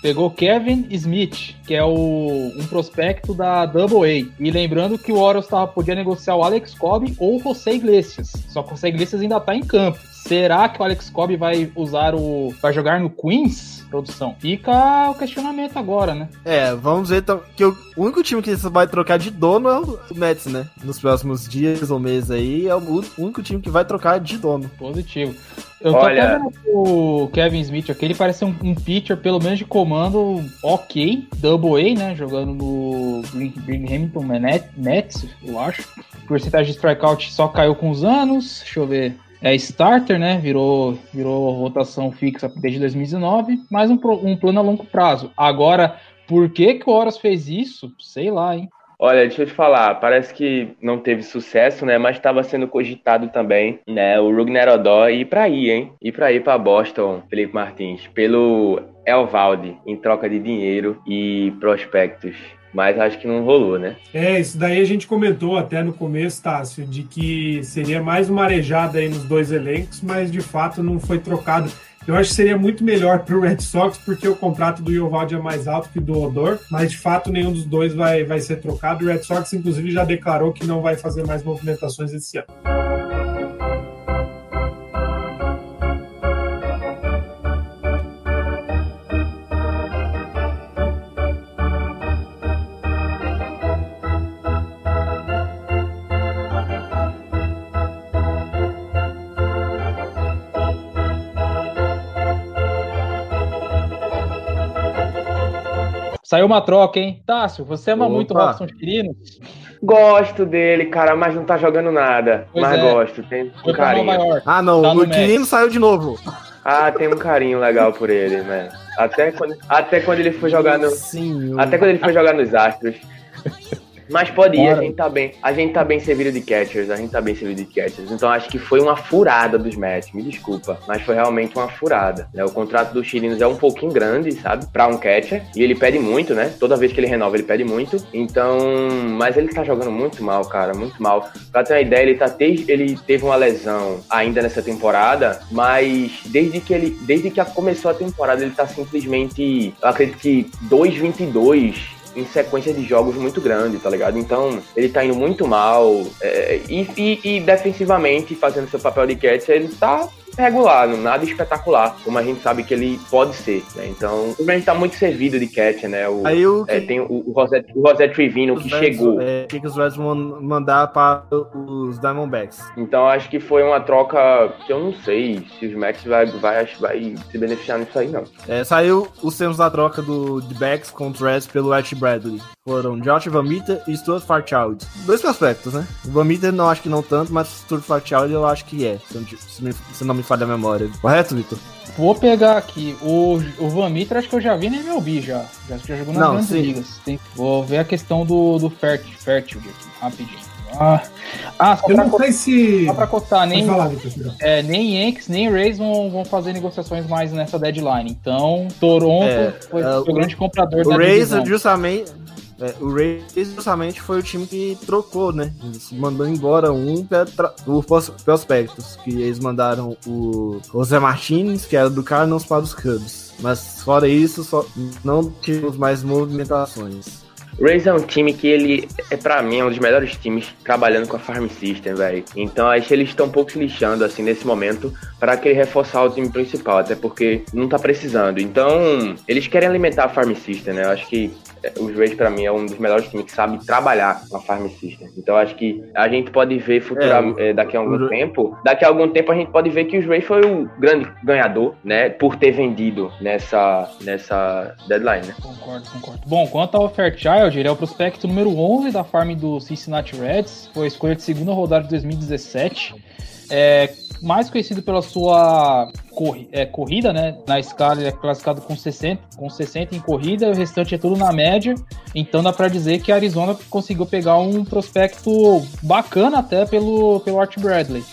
Pegou Kevin Smith, que é o, um prospecto da Double A. E lembrando que o Orioles tava, podia negociar o Alex Cobb ou o José Iglesias. Só que o José Iglesias ainda tá em campo. Será que o Alex Cobb vai usar o. vai jogar no Queens? Produção. Fica o questionamento agora, né? É, vamos ver então, que o único time que vai trocar de dono é o Mets, né? Nos próximos dias ou meses aí, é o único time que vai trocar de dono. Positivo. Eu tô Olha- até vendo o Kevin Smith aqui, ele parece um, um pitcher, pelo menos de comando, ok, double A, né? Jogando no Bring- Binghamton Net- Nets, eu acho. Porcentagem de strikeout só caiu com os anos. Deixa eu ver. É starter, né? Virou, virou rotação fixa desde 2019, mas um, um plano a longo prazo. Agora, por que, que o Horas fez isso? Sei lá, hein? Olha, deixa eu te falar, parece que não teve sucesso, né? Mas estava sendo cogitado também, né? O Rugner Odor ir pra aí, hein? Ir pra aí pra Boston, Felipe Martins, pelo Elvalde, em troca de dinheiro e prospectos. Mas acho que não rolou, né? É, isso daí a gente comentou até no começo, Tássio, de que seria mais uma arejada aí nos dois elencos, mas de fato não foi trocado. Eu acho que seria muito melhor para o Red Sox, porque o contrato do Yovaldi é mais alto que do Odor, mas de fato nenhum dos dois vai, vai ser trocado. O Red Sox, inclusive, já declarou que não vai fazer mais movimentações esse ano. Saiu uma troca, hein? Tássio, você ama Opa. muito o Robson Chirino? Gosto dele, cara, mas não tá jogando nada. Pois mas é. gosto, tem um carinho. Ah, não, Tá o Quirino saiu de novo. Ah, tem um carinho legal por ele, né? Até quando, até quando ele foi jogar no. Sim. Até quando ele foi jogar nos Astros. Mas pode ir, a gente tá bem. A gente tá bem servido de catchers, a gente tá bem servido de catchers. Então acho que foi uma furada dos Mets, me desculpa. Mas foi realmente uma furada. Né? O contrato dos Chilinos é um pouquinho grande, sabe? Pra um catcher. E ele pede muito, né? Toda vez que ele renova, ele pede muito. Então. Mas ele tá jogando muito mal, cara. Muito mal. Pra ter uma ideia, ele, tá te- ele teve uma lesão ainda nessa temporada, mas desde que ele. Desde que começou a temporada, ele tá simplesmente. Eu acredito que 2,22 em sequência de jogos muito grande, tá ligado? Então, ele tá indo muito mal. é, e, e- e defensivamente, fazendo seu papel de catcher, ele tá regular, não- nada espetacular, como a gente sabe que ele pode ser, né? Então, a gente tá muito servido de catcher, né? O, Aí o é, tem o, o Rosé, o Rosé Trivino que Reds- chegou. É, o que, que os Reds vão mandar para os Diamondbacks? Então acho que foi uma troca que eu não sei se os Max vai, vai, vai se beneficiar nisso aí, não. É, saiu os termos da troca do de backs contra os Reds pelo Archie Bradley. Foram Josh Vamita e Stuart Fairchild. Dois prospectos, né? O Vamita não acho que não tanto, mas Stuart Fairchild eu acho que é. Não, se não me falha a memória. Correto, Vitor? Vou pegar aqui. O, o Van Mitra, acho que eu já vi na MLB já. Já, já jogou nas Não, grandes sim. ligas. Tem- vou ver a questão do, do Fert, Fertild aqui, rapidinho. Ah, ah só Eu pra, não co- sei se. só pra cotar, nem, falar, é, nem Yankees, nem Rays vão, vão fazer negociações mais nessa deadline. Então, Toronto É, foi, é, foi o o- grande comprador O da Rays divisão. justamente. É, o Rays justamente foi o time que trocou, né? Mandou embora um por pros- prospectos. Que eles mandaram o José Martins, que era do Cardinals, para os Cubs. Mas fora isso, só não tivemos mais movimentações. O Rays é um time que ele, é para mim, é um dos melhores times trabalhando com a Farm System, velho. Então acho que eles estão um pouco se lixando, assim, nesse momento, para querer reforçar o time principal, até porque não tá precisando. Então, eles querem alimentar a Farm System, né? Eu acho que os Rays, para mim, é um dos melhores times que sabe trabalhar com a Farm System. Então acho que a gente pode ver futuramente, É, o- é, daqui a algum o- tempo, daqui a algum tempo a gente pode ver que os Rays foi o grande ganhador, né? Por ter vendido nessa, nessa deadline, né? Concordo, concordo. Bom, quanto ao Fairchild, ele é o prospecto número 11 da farm do Cincinnati Reds. Foi a escolha de segunda rodada de 2017. É, mais conhecido pela sua corri- é, corrida, né? Na escala ele é classificado com 60, com 60 em corrida, o restante é tudo na média. Então dá pra dizer que a Arizona conseguiu pegar um prospecto bacana até pelo, pelo Art Bradley.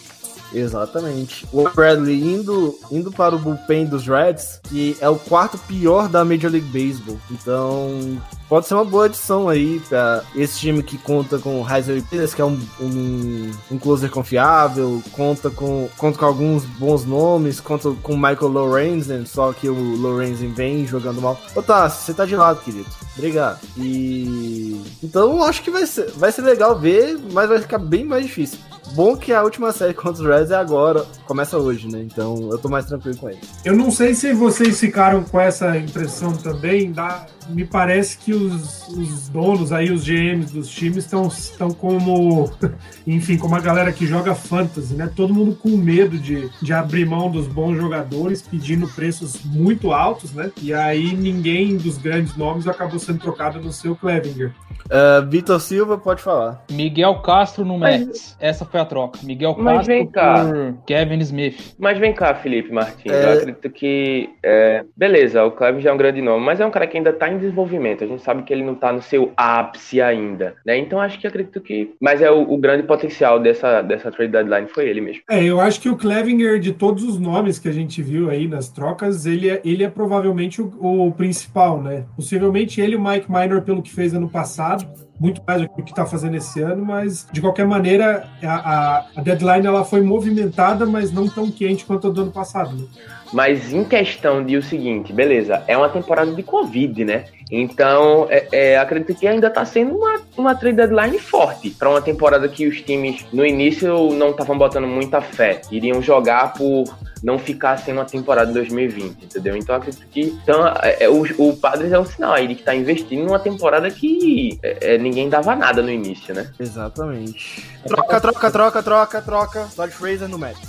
Exatamente. O Bradley indo, indo para o bullpen dos Reds, que é o quarto pior da Major League Baseball. Então, pode ser uma boa adição aí para esse time que conta com o Heiser Pires, que é um, um, um closer confiável, conta com, conta com alguns bons nomes, conta com o Michael Lorenzen, só que o Lorenzen vem jogando mal. Ô, tá, você tá de lado, querido. Obrigado. E. Então, acho que vai ser, vai ser legal ver, mas vai ficar bem mais difícil. Bom que a última série contra os Reds é agora, começa hoje, né? Então eu tô mais tranquilo com ele. Eu não sei se vocês ficaram com essa impressão também. Dá, me parece que os, os donos aí, os GMs dos times, estão estão como, enfim, como a galera que joga fantasy, né? Todo mundo com medo de, de abrir mão dos bons jogadores, pedindo preços muito altos, né? E aí ninguém dos grandes nomes acabou sendo trocado no seu Clevinger. Uh, Vitor Silva, pode falar. Miguel Castro no Mas- Mets. Essa foi a troca. Miguel Mas Castro vem cá. por Kevin Smith. Mas vem cá, Felipe Martins. É. Eu acredito que. é, beleza, o já é um grande nome, mas é um cara que ainda tá em desenvolvimento. A gente sabe que ele não tá no seu ápice ainda. Né? Então acho que acredito que. Mas é o, o grande potencial dessa, dessa trade deadline foi ele mesmo. É, eu acho que o Clevinger, de todos os nomes que a gente viu aí nas trocas, ele é, ele é provavelmente o, o principal, né? Possivelmente ele e o Mike Minor pelo que fez ano passado, muito mais do que está fazendo esse ano, mas de qualquer maneira a, a, a deadline ela foi movimentada, mas não tão quente quanto a do ano passado. Né? Mas em questão de o seguinte, beleza, é uma temporada de Covid, né? Então, é, é, acredito que ainda tá sendo uma, uma trade deadline forte para uma temporada que os times no início não estavam botando muita fé, iriam jogar por não ficar sendo uma temporada de 2020, entendeu? Então, acredito que então, é, é, o, o Padres é um sinal aí de que tá investindo numa temporada que é, é, ninguém dava nada no início, né? Exatamente. Troca, troca, troca, troca, troca. Todd Fraser no Mets.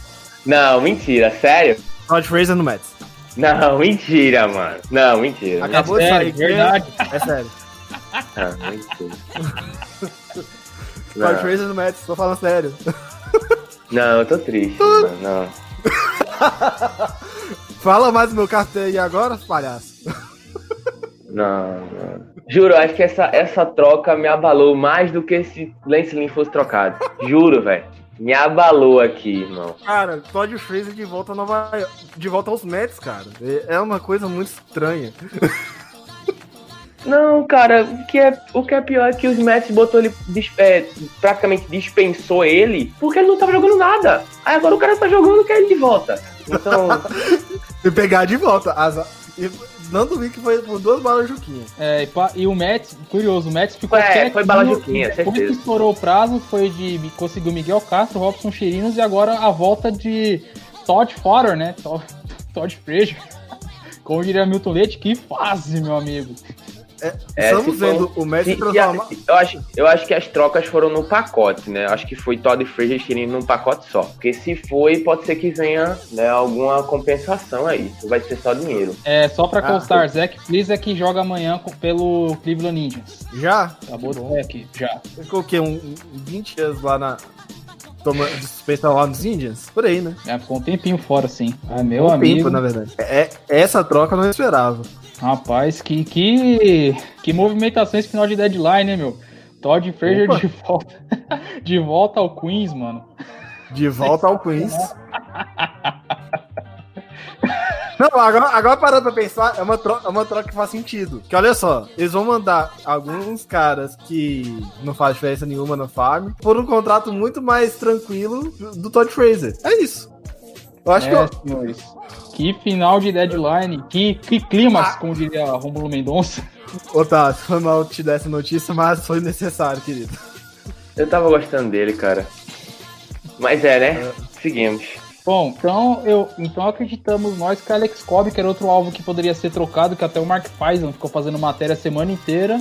Não, mentira, sério? Todd Fraser no Mets. Não, mentira, mano. Não, mentira. Acabou é de sério, sair. verdade. É sério. Ah, mentira. Não. Fraser no Mets, tô falando sério. Não, eu tô triste, mano. Não. Fala mais do meu cartão aí agora, palhaço. Não, não. Juro, acho que essa, essa troca me abalou mais do que se Lance Lynn fosse trocado. Juro, velho. Me abalou aqui, irmão. Cara, Todd Fraser de volta a Nova de volta aos Mets, cara. É é uma coisa muito estranha. Não, cara, o que é, o que é pior é que os Mets botou ele, é, praticamente dispensou ele, porque ele não tava jogando nada. Aí agora o cara tá jogando, quer ele de volta. Então, E pegar de volta. As... Não duvido que foi por duas balas Juquinha. É, e pa- e o Mets, curioso, o Mets ficou É, quietinho, foi bala Juquinha, Depois que certeza. estourou o prazo, foi de conseguiu Miguel Castro, Robson Chirinos e agora a volta de Todd Fodder, né? Todd, Todd Frazier. Como diria Milton Leite, que fase, meu amigo. É, Estamos vendo o Messi transformar. a- eu, acho, eu acho que as trocas foram no pacote, né? Eu acho que foi Todd Frazier e Chirino num pacote só. Porque se foi, pode ser que venha né, alguma compensação aí. Não vai ser só dinheiro. É, só pra Ah, constar, Zach Please é que joga amanhã com- pelo Cleveland Indians. Já? Acabou de aqui, já. Ficou o quê? Um, um 20 dias lá na. Toma, de suspensão lá nos Indians? Por aí, né? Já ficou um tempinho fora, sim. Ah, meu um amigo. tempo, na verdade. É, essa troca eu não esperava. Rapaz, que, que, que movimentação esse final de deadline, né, meu? Todd Frazier de volta, de volta ao Queens, mano. De volta ao Queens. Não, agora, agora parando pra pensar, é uma, troca, é uma troca que faz sentido. Que olha só, eles vão mandar alguns caras que não faz diferença nenhuma no farm por um contrato muito mais tranquilo do Todd Fraser. É isso. Eu acho é, que eu, senhores. Que final de deadline, que, que clímax, como diria Romulo Mendonça. Otávio, foi mal te dar essa notícia, mas foi necessário, querido. Eu tava gostando dele, cara. Mas é, né? Seguimos. Bom, então, eu, então acreditamos nós que Alex Cobb, que era outro alvo que poderia ser trocado, que até o Mark Faison ficou fazendo matéria a semana inteira,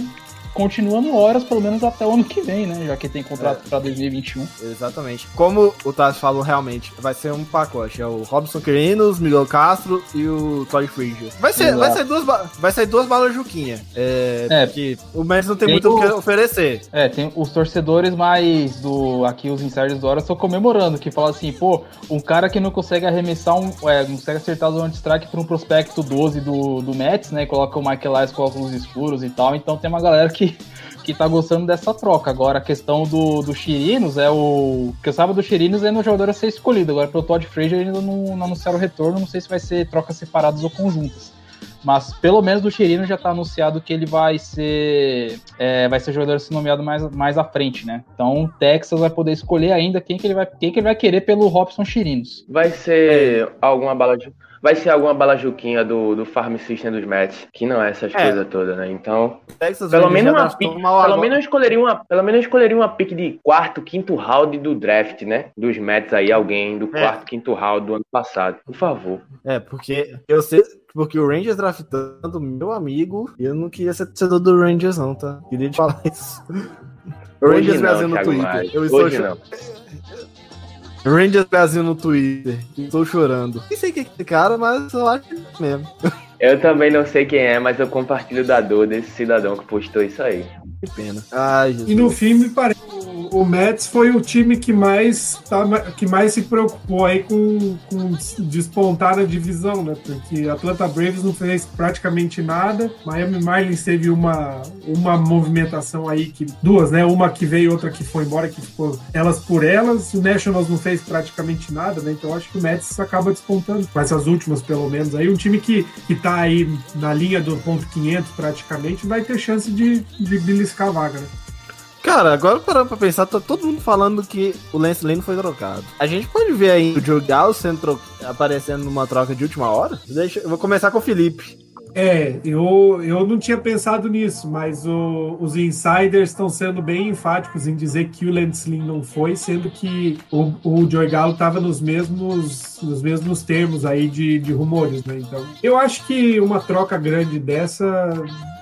continua no horas, pelo menos até o ano que vem, né? Já que tem contrato pra 2021. Exatamente. Como o Tassi falou, realmente, vai ser um pacote. É o Robson Quirinos, Miguel Castro e o Todd Frazier. Vai ser, Exato. vai ser duas, vai ser duas balas Juquinha. É, É. porque o Mets não tem, Tem muito o que oferecer. É, tem os torcedores mais do. Aqui, os insiders do Hora estão comemorando, que fala assim, pô, um cara que não consegue arremessar um. É, não consegue acertar a zona de strike para um prospecto 12 do, do Mets, né? Coloca o Mike Elias com óculos escuros e tal. Então tem uma galera que, que tá gostando dessa troca. Agora, a questão do, do Chirinos é o. que eu saiba do Chirinos é no jogador a ser escolhido. Agora, pelo Todd Frazier ainda não, não anunciaram o retorno. Não sei se vai ser trocas separadas ou conjuntas. Mas pelo menos do Chirino já tá anunciado que ele vai ser é, vai ser jogador a ser nomeado mais, mais à frente, né? Então o Texas vai poder escolher ainda quem que ele vai, quem que ele vai querer pelo Robson Chirinos. Vai ser alguma bala. ju- Vai ser alguma bala juquinha do, do Farm System dos Mets, que não é essas É. coisas todas, né? Então, Texas pelo menos uma pick, pelo agora. menos eu escolheria uma, pelo menos escolheria uma pick de quarto, quinto round do draft, né? Dos Mets aí, alguém do É. quarto, quinto round do ano passado. Por favor. É, porque eu sei. Porque o Rangers draftando meu amigo, eu não queria ser torcedor do Rangers, não, tá? Queria te falar isso. O Hoje Rangers não, Brasil no Thiago Twitter. Maia. Eu estou Hoje não. Rangers Brasil no Twitter. Estou chorando. Nem sei quem é esse cara, mas eu acho que é mesmo. Eu também não sei quem é, mas eu compartilho da dor desse cidadão que postou isso aí. Que pena. Ai, Jesus. E no fim, me parece o, Mets foi o time que mais, tá, que mais se preocupou aí com, com despontar na divisão, né? Porque a Atlanta Braves não fez praticamente nada. Miami Marlins teve uma, uma movimentação aí, que duas, né? Uma que veio, outra que foi embora, que ficou elas por elas. O Nationals não fez praticamente nada, né? Então acho que o Mets acaba despontando com essas últimas, pelo menos. Aí um time que, que tá aí na linha do ponto 500 praticamente vai ter chance de, de beliscar a vaga, né? Cara, agora parando pra pensar, tá todo mundo falando que o Lance Lane foi trocado. A gente pode ver aí o Joe Gallo sendo tro- aparecendo numa troca de última hora? Deixa, eu vou começar com o Felipe. É, eu, eu não tinha pensado nisso, mas o- os insiders estão sendo bem enfáticos em dizer que o Lynn não foi, sendo que o, o Joey estava nos mesmos, nos mesmos termos aí de, de rumores, né? Então, eu acho que uma troca grande dessa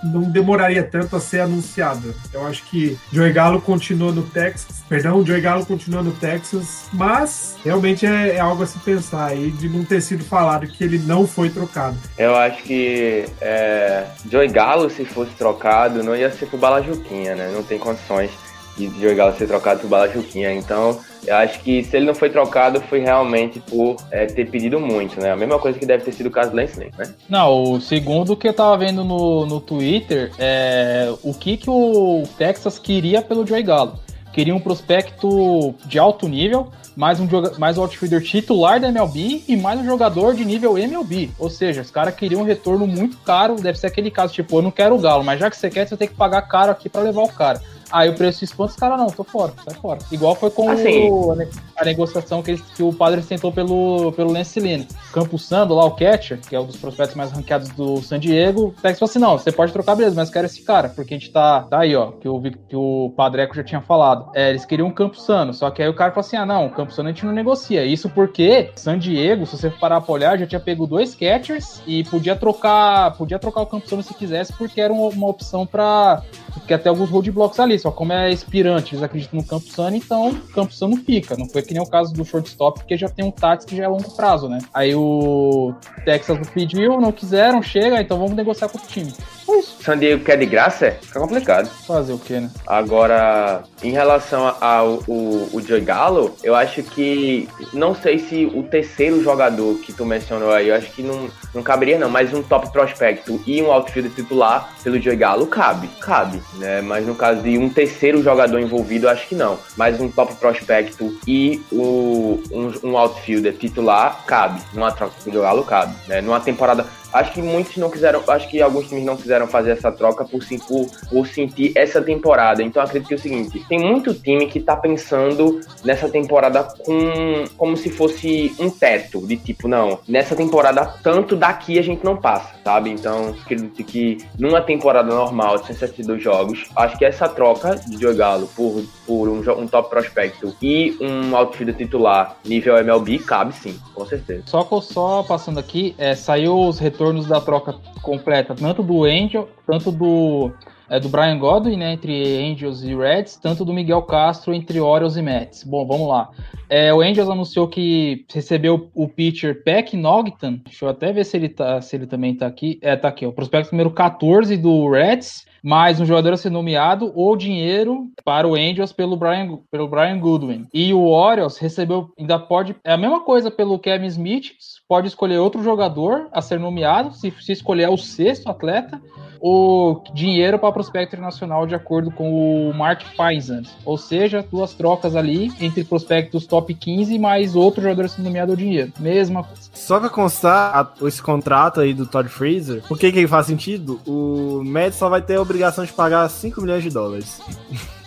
não demoraria tanto a ser anunciada. Eu acho que Joey Gallo continua no Texas, perdão, Joey Gallo continua no Texas, mas realmente é, é algo a se pensar aí de não ter sido falado que ele não foi trocado. Eu acho que é, Joey Galo, se fosse trocado, não ia ser pro Bala Juquinha, né? Não tem condições. de Joey Galo ser trocado por Bala Juquinha. Então, eu acho que se ele não foi trocado, foi realmente por é, ter pedido muito, né? A mesma coisa que deve ter sido o caso do Lance né? Não, o segundo que eu tava vendo no, no Twitter é o que, que o Texas queria pelo Joey Galo. Queria um prospecto de alto nível, mais um, mais um outfielder titular da MLB e mais um jogador de nível MLB. Ou seja, os caras queriam um retorno muito caro. Deve ser aquele caso, tipo, eu não quero o Galo, mas já que você quer, você tem que pagar caro aqui pra levar o cara. Aí o preço espanta, os caras, não, tô fora, sai fora. Igual foi com Assim. o- a, ne- a negociação que, que o Padre tentou pelo, pelo Lance Lynn. Campos Sando, lá o catcher, que é um dos prospectos mais ranqueados do San Diego, o Texas falou assim, não, você pode trocar, beleza, mas quero esse cara, porque a gente tá, tá aí, ó, que o, que o Padreco já tinha falado. É, eles queriam um Campos Sano, só que aí o cara falou assim, ah, não, o Campos Sano a gente não negocia. Isso porque San Diego, se você parar pra olhar, já tinha pego dois catchers e podia trocar, podia trocar o Campos Sano se quisesse, porque era uma, uma opção pra porque até alguns roadblocks ali, só como é expirante, eles acreditam no Campo Sano, então o Campo Sano fica. Não foi que nem o caso do shortstop, porque já tem um táxi que já é longo prazo, né? Aí o Texas pediu, não quiseram, chega, então vamos negociar com o time. Foi isso. San Diego quer de graça? Fica complicado. Fazer o quê, né? Agora, em relação ao o, o Joey Gallo, eu acho que. Não sei se o terceiro jogador que tu mencionou aí, eu acho que não, não caberia, não, mas um top prospecto e um outfield titular pelo Joey Gallo cabe. Cabe, né? Mas no caso de um terceiro jogador envolvido, eu acho que não. Mas um top prospecto e o, um, um outfielder titular cabe. Numa troca do Joey Gallo cabe, né? Numa temporada. Acho que muitos não quiseram, acho que alguns times não quiseram fazer essa troca por, por, por sentir essa temporada. Então acredito que é o seguinte: tem muito time que tá pensando nessa temporada com como se fosse um teto, de tipo, não, nessa temporada, tanto daqui a gente não passa, sabe? Então, acredito que numa temporada normal de 172 jogos, acho que essa troca de Joey Galo por, por um, um top prospecto e um outfielder titular nível MLB cabe sim, com certeza. Só só passando aqui, é, saiu os retornos da troca completa, tanto do Angel, tanto do, é, do Brian Godwin, né, entre Angels e Reds, tanto do Miguel Castro entre Orioles e Mets. Bom, vamos lá. É, o Angels anunciou que recebeu o pitcher Peck Nogton. Deixa eu até ver se ele, tá, se ele também tá aqui. É, tá aqui, o prospecto número 14 do Reds, mais um jogador a ser nomeado ou dinheiro para o Angels pelo Brian, pelo Brian Goodwin. E o Orioles recebeu, ainda pode, é a mesma coisa pelo Kevin Smith, pode escolher outro jogador a ser nomeado, se, se escolher o sexto atleta, ou dinheiro para prospecto internacional de acordo com o Mark Feisan. Ou seja, duas trocas ali entre prospectos top 15 mais outro jogador ser nomeado ao dinheiro. Mesma coisa. Só pra constar a- esse contrato aí do Todd Freezer, por que que ele faz sentido? O Mets só vai ter a obrigação de pagar 5 milhões de dólares.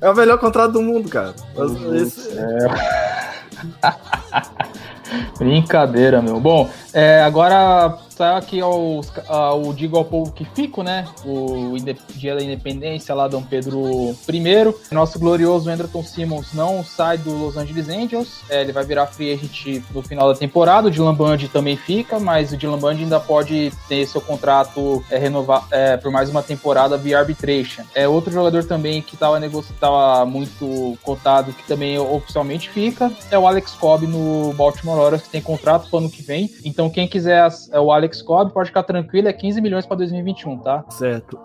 É o melhor contrato do mundo, cara. Esse- Brincadeira, meu. Bom, é, agora aqui aos, a- o Digo ao Povo que fico, né? O dia da independência lá, Dom Pedro I. Nosso glorioso Anderson Simmons não sai do Los Angeles Angels. É, ele vai virar free agent no final da temporada. O Dylan Bundy também fica, mas o Dylan Bundy ainda pode ter seu contrato é, renovar é, por mais uma temporada via arbitration. É outro jogador também que estava tava muito cotado, que também oficialmente fica, é o Alex Cobb no Baltimore Orioles, que tem contrato pro ano que vem. Então, quem quiser é o Alex Cobb, pode ficar tranquilo, é 15 milhões para 2021, tá? Certo.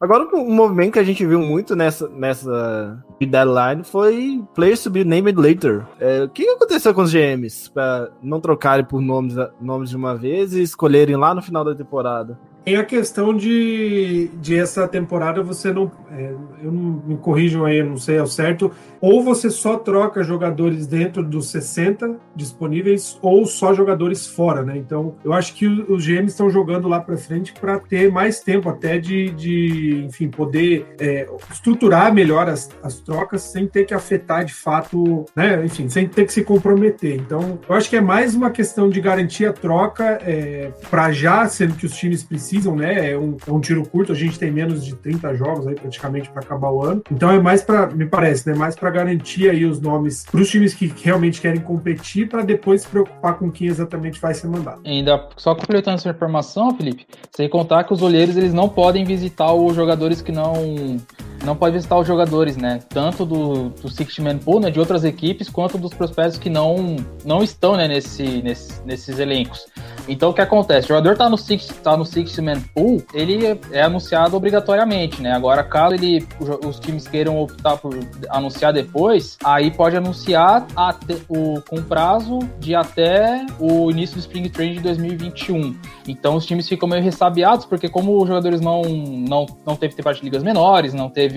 Agora, um movimento que a gente viu muito nessa, nessa deadline foi players to be named later. É, o que aconteceu com os GMs para não trocarem por nomes, nomes de uma vez e escolherem lá no final da temporada? Tem a questão de, de essa temporada você não. é, eu não me corrijam aí, eu não sei ao certo. Ou você só troca jogadores dentro dos 60 disponíveis, ou só jogadores fora, né? Então, eu acho que os GMs estão jogando lá para frente para ter mais tempo até de, de enfim, poder é, estruturar melhor as, as trocas sem ter que afetar de fato, né? Enfim, sem ter que se comprometer. Então, eu acho que é mais uma questão de garantir a troca é, para já, sendo que os times precisam, né? É um, é um tiro curto, a gente tem menos de 30 jogos aí praticamente para acabar o ano. Então é mais para, me parece, né? Mais para garantir aí os nomes para os times que realmente querem competir para depois se preocupar com quem exatamente vai ser mandado. Ainda só completando essa informação, Felipe, sem contar que os olheiros eles não podem visitar os jogadores que não não pode visitar os jogadores, né? Tanto do, do Six Man Pool, né? De outras equipes, quanto dos prospectos que não, não estão, né? Nesse, nesse, nesses elencos. Então o que acontece? O jogador tá no Six, tá no Six Man Pool, ele é, é anunciado obrigatoriamente, né? Agora, caso ele, os times queiram optar por anunciar depois, aí pode anunciar até, o, com prazo de até o início do Spring Training de 2021. Então os times ficam meio ressabiados, porque como os jogadores não, não, não teve tempo de ligas menores, não teve.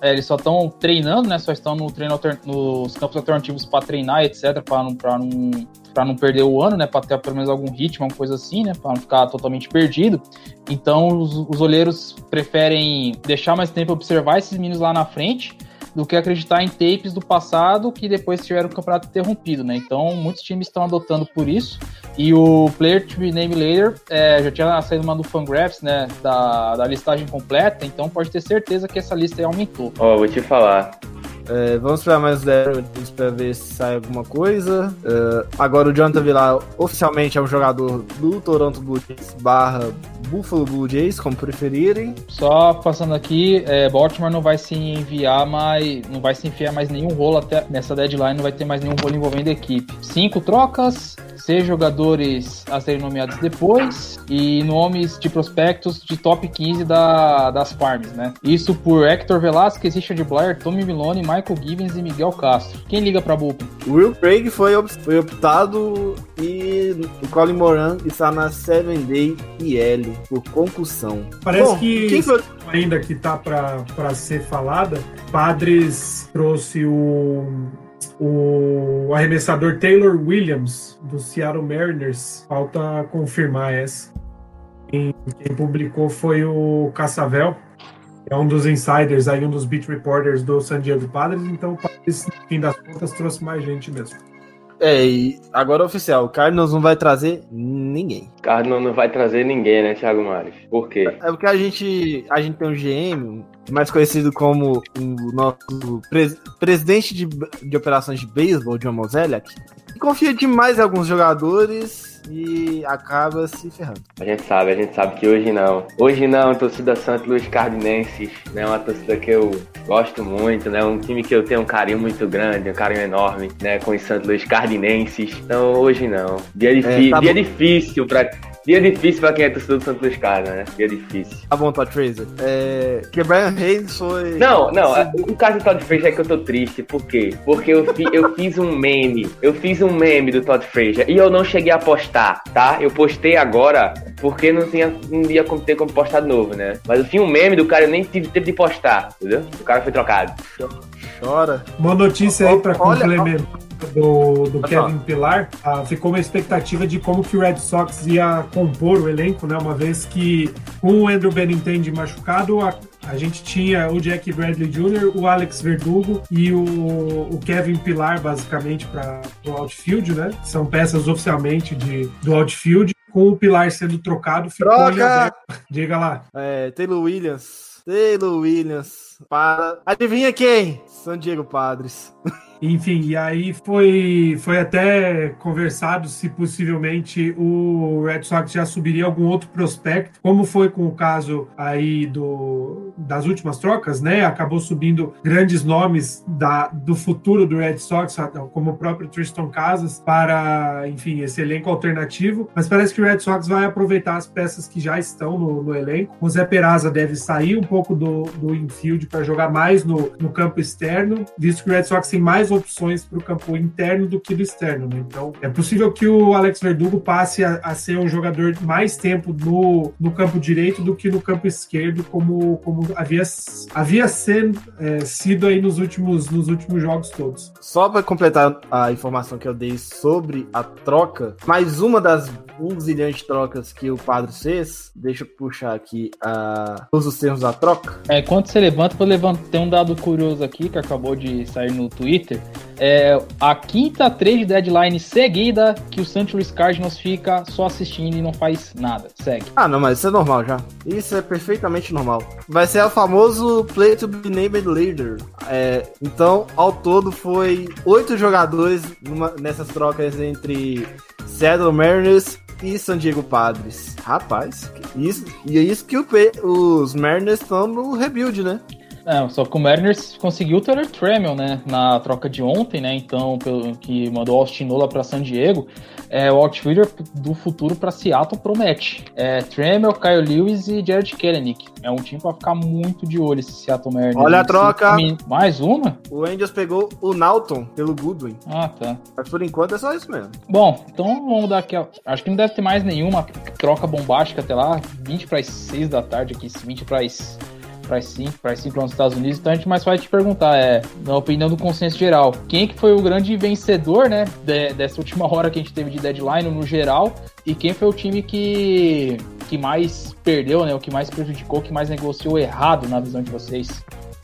É, eles só estão treinando, né? Só estão no treino alter, nos campos alternativos para treinar, etc., para não, não para não perder o ano, né, para ter pelo menos algum ritmo, alguma coisa assim, né, para não ficar totalmente perdido. Então os, os olheiros preferem deixar mais tempo observar esses meninos lá na frente do que acreditar em tapes do passado que depois tiveram o campeonato interrompido, né? Então muitos times estão adotando por isso. E o Player to be named later é, já tinha saído uma do Fangraphs, né? Da, da listagem completa, então pode ter certeza que essa lista aí aumentou. Ó, oh, vou te falar. É, vamos esperar mais 10 minutos para ver se sai alguma coisa. É, agora o Jonathan Villar oficialmente é um jogador do Toronto Blue Jays barra Buffalo Blue Jays, como preferirem. Só passando aqui, é, Baltimore não vai se enviar mais, não vai se enfiar mais nenhum rolo até nessa deadline, não vai ter mais nenhum rolo envolvendo a equipe. Cinco trocas, seis jogadores a serem nomeados depois e nomes de prospectos de top 15 da, das farms, né? Isso por Hector Velasquez, Richard Blair, Tommy Milone, Michael Gibbons e Miguel Castro. Quem liga pra Bullpen? Will Craig foi, foi optado e o Colin Moran está na 7 Day IL por concussão. Parece Bom, que quem foi... ainda que tá para ser falada, Padres trouxe o o arremessador Taylor Williams, do Seattle Mariners. Falta confirmar essa. Quem, quem publicou foi o Cassavel, é um dos insiders aí, um dos beat reporters do San Diego Padres, então no fim das contas trouxe mais gente mesmo. É, e agora oficial, o Cardinals não vai trazer ninguém. Cardinals não vai trazer ninguém, né, Thiago Mares? Por quê? É porque a gente, a gente tem um GM, mais conhecido como o nosso pres presidente de, de operações de beisebol, John Mozeliak, confia demais em alguns jogadores e acaba se ferrando. A gente sabe, a gente sabe que hoje não. Hoje não, torcida Santos Luiz Cardinenses, né? Uma torcida que eu gosto muito, né? Um time que eu tenho um carinho muito grande, um carinho enorme, né? Com os Santos Luiz Cardinenses. Então hoje não. Dia, é, tá dia difícil pra Dia difícil pra quem é torcedor do Santos Luiz Carlos, né? Dia difícil. Tá bom, Todd Fraser. É... Que Brian Hayes foi. Não, não. O caso do Todd Fraser é que eu tô triste. Por quê? Porque eu, fi, eu fiz um meme. Eu fiz um meme do Todd Fraser e eu não cheguei a postar, tá? Eu postei agora porque não, tinha, não ia ter como postar de novo, né? Mas eu tinha um meme do cara, eu nem tive tempo de postar, entendeu? O cara foi trocado. Chora. Uma notícia aí pra complementar do, do Kevin Pilar, ah, ficou uma expectativa de como que o Red Sox ia compor o elenco, né? Uma vez que com o Andrew Benintendi machucado, a, a gente tinha o Jack Bradley Jr., o Alex Verdugo e o, o Kevin Pilar, basicamente, para o outfield, né? São peças oficialmente de, do outfield. Com o Pilar sendo trocado, ficou Troca! Diga lá. É, Taylor Williams. Taylor Williams. Para. Adivinha quem? San Diego Padres. Enfim, e aí foi, foi até conversado se possivelmente o Red Sox já subiria algum outro prospecto, como foi com o caso aí do, das últimas trocas, né? Acabou subindo grandes nomes da, do futuro do Red Sox, como o próprio Tristan Casas, para, enfim, esse elenco alternativo. Mas parece que o Red Sox vai aproveitar as peças que já estão no, no elenco. O Zé Peraza deve sair um pouco do, do infield para jogar mais no, no campo externo, visto que o Red Sox tem mais opções para o campo interno do que do externo. Né? Então, é possível que o Alex Verdugo passe a, a, ser um jogador mais tempo no, no campo direito do que no campo esquerdo, como, como havia, havia sendo, é, sido aí nos últimos, nos últimos jogos todos. Só para completar a informação que eu dei sobre a troca, mais uma das um zilhão de trocas que o Padre fez, deixa eu puxar aqui uh, todos os termos da troca. É, enquanto você levanta, vou levantar, tem um dado curioso aqui que acabou de sair no Twitter é a quinta trade deadline seguida que o Santos Luiz Cardinals fica só assistindo e não faz nada. Segue. Ah, não, mas isso é normal já. Isso é perfeitamente normal. Vai ser o famoso play to be named leader. É, então, ao todo, foi oito jogadores numa, nessas trocas entre Seattle Mariners e San Diego Padres. Rapaz, isso, e é isso que o, os Mariners estão no rebuild, né? É, só que o Mariners conseguiu o Taylor Tremel, né, na troca de ontem, né, então, pelo, que mandou Austin Nola para San Diego, é, o outfielder do futuro para Seattle promete. É, Tremel, Kyle Lewis e Jared Kelenic. É um time para ficar muito de olho esse Seattle Mariners. Olha a troca. Mais uma? O Angels pegou o Nauton pelo Goodwin. Ah, tá. Mas por enquanto é só isso mesmo. Bom, então vamos dar aqui, acho que não deve ter mais nenhuma troca bombástica até lá, 20 para as 6 da tarde aqui, 20 para as as 5, para as 5 lá nos Estados Unidos, então a gente mais vai te perguntar, é, na opinião do consenso geral, quem que foi o grande vencedor, né, de, dessa última hora que a gente teve de deadline no geral, e quem foi o time que, que mais perdeu, né, o que mais prejudicou, o que mais negociou errado na visão de vocês?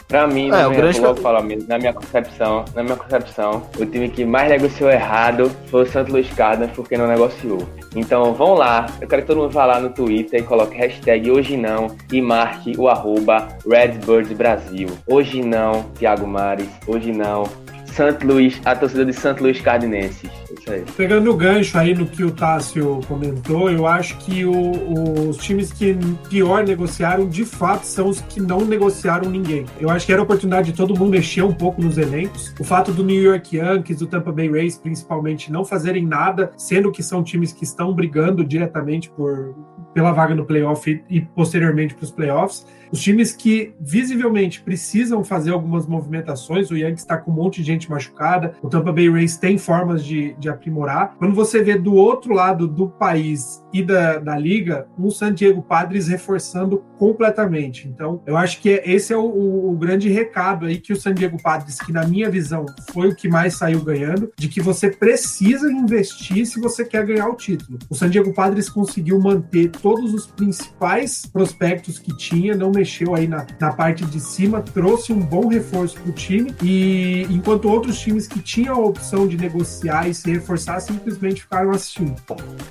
Pra mim, É, o minha, grande- vou falar mesmo, na minha concepção, na minha concepção, o time que mais negociou errado foi o Santos Luiz Cardinals porque não negociou. Então vão lá, eu quero que todo mundo vá lá no Twitter e coloque hashtag hoje não e marque o arroba Redbirds Brasil. Hoje não, Thiago Mares, hoje não. Santo Luís, a torcida de Santo Luís Cardinenses. Isso aí. Pegando o gancho aí no que o Tássio comentou, eu acho que o- os times que pior negociaram, de fato, são os que não negociaram ninguém. Eu acho que era a oportunidade de todo mundo mexer um pouco nos elencos. O fato do New York Yankees, do Tampa Bay Rays, principalmente, não fazerem nada, sendo que são times que estão brigando diretamente por, pela vaga no playoff e, e posteriormente para os playoffs. Os times que visivelmente precisam fazer algumas movimentações, o Yankees está com um monte de gente machucada, o Tampa Bay Rays tem formas de, de aprimorar. Quando você vê do outro lado do país e da, da liga, o San Diego Padres reforçando completamente. Então, eu acho que esse é o, o- o grande recado aí que o San Diego Padres, que na minha visão foi o que mais saiu ganhando, de que você precisa investir se você quer ganhar o título. O San Diego Padres conseguiu manter todos os principais prospectos que tinha, não mexeu aí na, na parte de cima, trouxe um bom reforço para o time e enquanto outros times que tinham a opção de negociar e se reforçar simplesmente ficaram assistindo.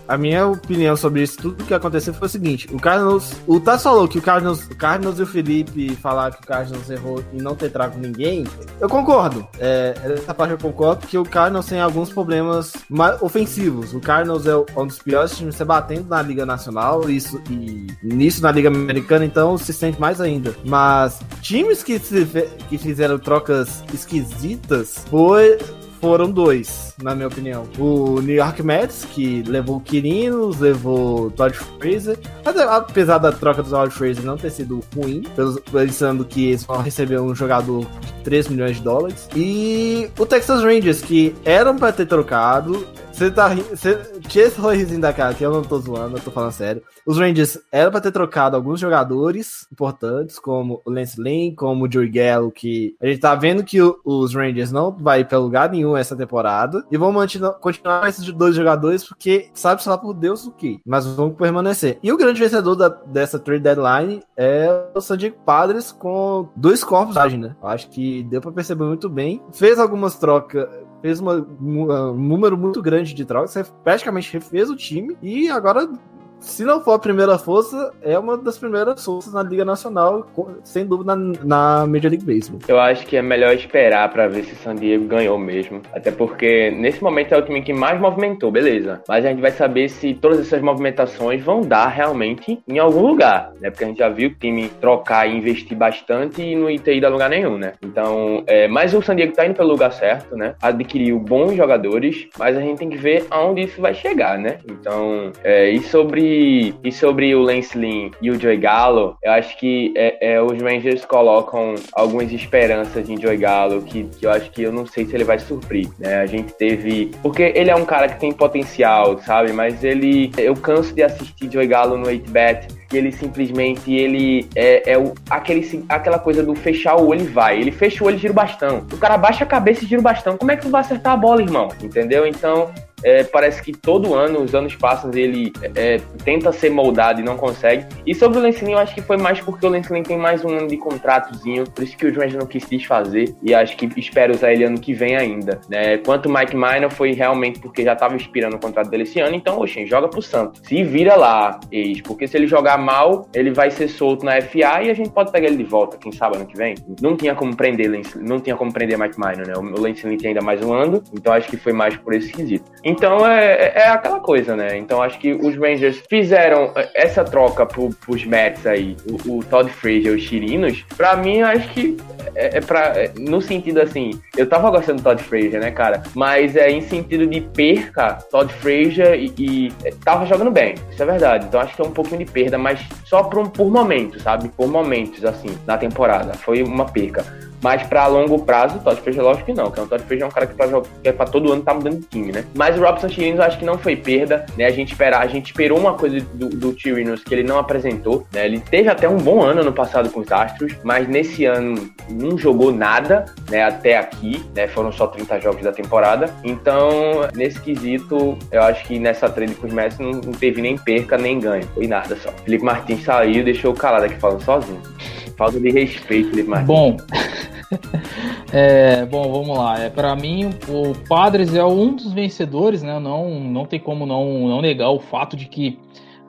A minha opinião sobre isso, tudo que aconteceu foi o seguinte: o Cardinals. O Tassi falou que o Cardinals, o e o Felipe falaram que o Cardinals errou em não ter trago ninguém. Eu concordo. É, essa parte eu concordo, porque o Cardinals tem alguns problemas ma- ofensivos. O Cardinals é um dos piores times se batendo na Liga Nacional, isso e nisso na Liga Americana, então se sente mais ainda. Mas times que, se que fizeram trocas esquisitas foi foram dois, na minha opinião. O New York Mets, que levou o Quirinos, levou o Todd Fraser. Mas, apesar da troca do Todd Fraser não ter sido ruim, pensando que eles vão receber um jogador de 3 milhões de dólares. E o Texas Rangers, que eram pra ter trocado. Você tá rindo. Você tira esse sorrisinho da cara, que eu não tô zoando, eu tô falando sério. Os Rangers eram pra ter trocado alguns jogadores importantes, como o Lance Lynn, como o Gallo, que a gente tá vendo que o- os Rangers não vai pra lugar nenhum essa temporada. E vão continuar com esses dois jogadores, porque sabe-se lá por Deus o que. Mas vão permanecer. E o grande vencedor da- dessa trade deadline é o San Diego Padres com dois corpos, né? Eu acho que deu pra perceber muito bem. Fez algumas trocas fez uma- um, um número muito grande de trocas, praticamente refez o time e agora, se não for a primeira força, é uma das primeiras forças na Liga Nacional, sem dúvida na, na Major League Baseball. Eu acho que é melhor esperar pra ver se San Diego ganhou mesmo. Até porque nesse momento é o time que mais movimentou, beleza. Mas a gente vai saber se todas essas movimentações vão dar realmente em algum lugar, né? Porque a gente já viu o time trocar e investir bastante e não ter ido a lugar nenhum, né? Então, é, mas o San Diego tá indo pelo lugar certo, né? Adquiriu bons jogadores, mas a gente tem que ver aonde isso vai chegar, né? Então, é, e sobre e sobre o Lance Lynn e o Joey Gallo, eu acho que é, é, os Rangers colocam algumas esperanças em Joey Gallo que, que eu acho que eu não sei se ele vai suprir, né? A gente teve... Porque ele é um cara que tem potencial, sabe? Mas ele... Eu canso de assistir Joey Gallo no 8-bat que ele simplesmente ele é, é o, aquele, aquela coisa do fechar o olho e vai. Ele fecha o olho e gira o bastão. O cara baixa a cabeça e gira o bastão. Como é que tu vai acertar a bola, irmão? Entendeu? Então, é, parece que todo ano, os anos passam, ele é, tenta ser moldado e não consegue. E sobre o Lance Lynn, eu acho que foi mais porque o Lance Lynn tem mais um ano de contratozinho, por isso que o Rangers não quis desfazer. E acho que espero usar ele ano que vem ainda. Né? Quanto o Mike Minor foi realmente porque já estava expirando o contrato dele esse ano, então, oxe, joga pro Santos. Se vira lá, ex, porque se ele jogar mal, ele vai ser solto na FA e a gente pode pegar ele de volta, quem sabe ano que vem. Não tinha como prender não tinha como prender Mike Minor, né? O Lance Lynn tem ainda mais um ano, então acho que foi mais por esse quesito. Então é, é aquela coisa, né? Então acho que os Rangers fizeram essa troca pro, pros Mets aí, o, o Todd Frazier e os Chirinos. Pra mim, acho que é, é pra. é, no sentido assim, eu tava gostando do Todd Frazier, né, cara? Mas é em sentido de perca, Todd Frazier e, e é, tava jogando bem, isso é verdade. Então acho que é um pouquinho de perda, mas só por, por momentos, sabe? Por momentos, assim, na temporada. Foi uma perca. Mas pra longo prazo, o Todd Frazier, lógico que não. Que o Todd Frazier é um cara que, que é todo ano tá mudando de time, né? Mas o Robson Chirinos eu acho que não foi perda, né? A gente, espera, a gente esperou uma coisa do, do Chirinos que ele não apresentou, né? Ele teve até um bom ano no passado com os Astros, mas nesse ano não jogou nada, né? Até aqui, né? Foram só 30 jogos da temporada. Então, nesse quesito, eu acho que nessa trade com os Mets não, não teve nem perca nem ganho. Foi nada só. Felipe Martins saiu e deixou o calado aqui falando sozinho. Falta de respeito, Martins. Bom, é, bom, vamos lá. É, para mim, o Padres é um dos vencedores, né? Não, não tem como não, não negar o fato de que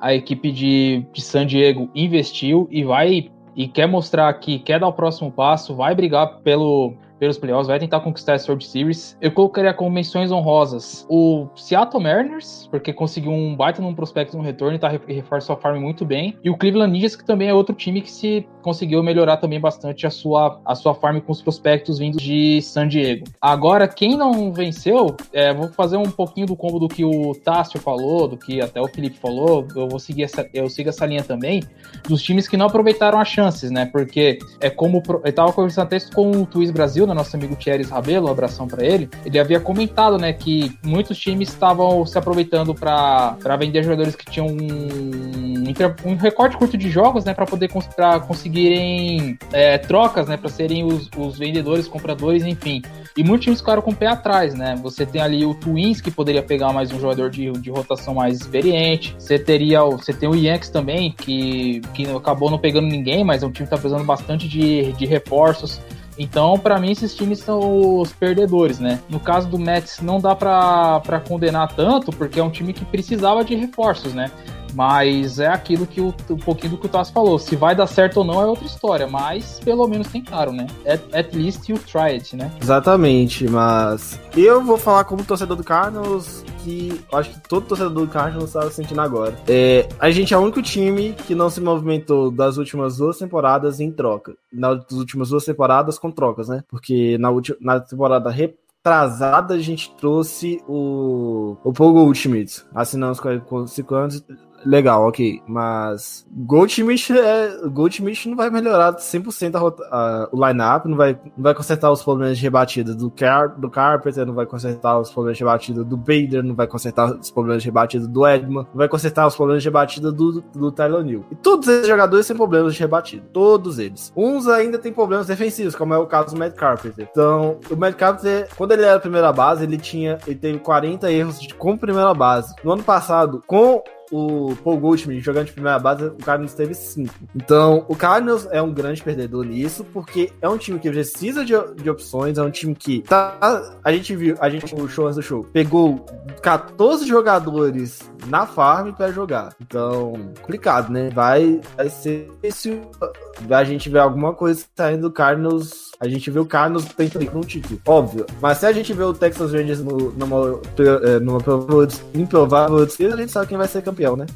a equipe de, de San Diego investiu e vai e quer mostrar que quer dar o próximo passo, vai brigar pelo, pelos playoffs, vai tentar conquistar essa World Series. Eu colocaria como menções honrosas o Seattle Mariners, porque conseguiu um baita num prospecto no retorno e tá re- reforça a farm muito bem. E o Cleveland Indians, que também é outro time que se conseguiu melhorar também bastante a sua, a sua farm com os prospectos vindos de San Diego. Agora, quem não venceu, é, vou fazer um pouquinho do combo do que o Tássio falou, do que até o Felipe falou, eu vou seguir essa, eu sigo essa linha também, dos times que não aproveitaram as chances, né? Porque é como eu tava conversando até isso com o Twist Brasil, nosso amigo Thierry Rabelo, um abração pra ele. Ele havia comentado, né, que muitos times estavam se aproveitando pra vender jogadores que tinham um, um recorte curto de jogos, né, para poder pra conseguirem é, trocas, né, para serem os, os vendedores, compradores, enfim. E muitos times ficaram com o pé atrás, né? Você tem ali o Twins, que poderia pegar mais um jogador de, de rotação mais experiente. Você teria você tem o Yankees também, que, que acabou não pegando ninguém, mas é um time que tá precisando bastante de, de reforços. Então, pra mim, esses times são os perdedores, né? No caso do Mets, não dá pra condenar tanto, porque é um time que precisava de reforços, né? Mas é aquilo que o, um pouquinho do que o Tassi falou. Se vai dar certo ou não é outra história, mas pelo menos tentaram, né? At, at least you it, né? Exatamente, mas eu vou falar como torcedor do Cardinals que acho que todo torcedor do Cardinals está sentindo agora. É, a gente é o único time que não se movimentou das últimas duas temporadas em troca. Nas últimas duas temporadas com trocas, né? Porque na, última, na temporada retrasada a gente trouxe o, o Paul Goldschmidt. Assinamos com ele por 5 anos. Legal, ok. Mas Goldschmidt, é, Goldschmidt não vai melhorar 100% a a- o line-up, não vai, não vai consertar os problemas de rebatida do, Car, do Carpenter, não vai consertar os problemas de rebatida do Bader, não vai consertar os problemas de rebatida do Edman, não vai consertar os problemas de rebatida do, do Tyler New. E todos esses jogadores têm problemas de rebatida. Todos eles. Uns ainda têm problemas defensivos, como é o caso do Matt Carpenter. Então, o Matt Carpenter, quando ele era primeira base, ele tinha. Ele teve 40 erros de, como primeira base. No ano passado, com o Paul Goldschmidt jogando de primeira base, o Cardinals teve 5. Então, o Cardinals é um grande perdedor nisso, porque é um time que precisa de, de opções, é um time que tá. A gente viu, a gente no show antes do show, pegou 14 jogadores na farm pra jogar. Então, complicado, né? Vai, vai ser difícil a gente ver alguma coisa saindo do Cardinals. A gente vê o Cardinals tentando um título, óbvio. Mas se a gente vê o Texas Rangers no, numa, eh, numa provável- improvável a gente sabe quem vai ser campeão, né?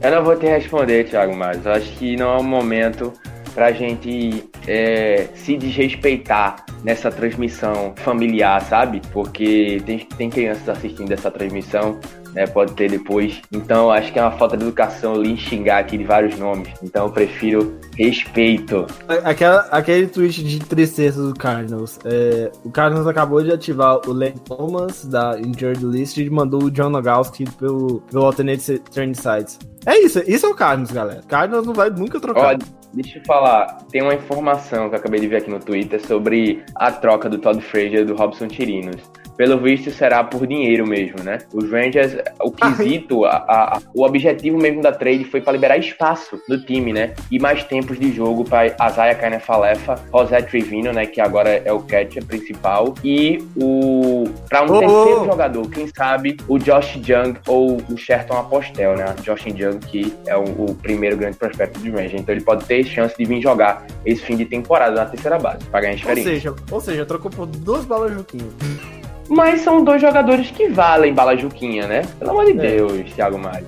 Eu não vou te responder, Thiago. Eu acho que não é o momento pra gente é, se desrespeitar nessa transmissão familiar, sabe? Porque tem, tem crianças assistindo essa transmissão, né? Pode ter depois. Então, acho que é uma falta de educação lhe xingar aqui de vários nomes. Então, eu prefiro respeito. Aquela, aquele tweet de tristeza do Cardinals. É, o Cardinals acabou de ativar o Len Thomas da Injured List e mandou o John Nogowski pelo, pelo Alternate Trend Sites. É isso, isso é o Cardinals, galera. Cardinals não vai nunca trocar. Ó, deixa eu falar, tem uma informação que eu acabei de ver aqui no Twitter sobre a troca do Todd Frazier e do Robson Tirinos. Pelo visto, será por dinheiro mesmo, né? Os Rangers, o quesito, a- a- o objetivo mesmo da trade foi para liberar espaço do time, né? E mais tempos de jogo para Azaya Kainefalefa, José Trevino, né? Que agora é o catcher principal, e o. para um ô, terceiro ô. jogador, quem sabe o Josh Young ou o Sherton Apostel, né? Josh Young, que é o, o primeiro grande prospecto do Rangers. Então ele pode ter chance de vir jogar esse fim de temporada na terceira base, para ganhar Ou experiência. seja, ou seja, trocou por duas balas Juquinho. Mas são dois jogadores que valem bala Juquinha, né? Pelo amor de É. Deus, Thiago Maia.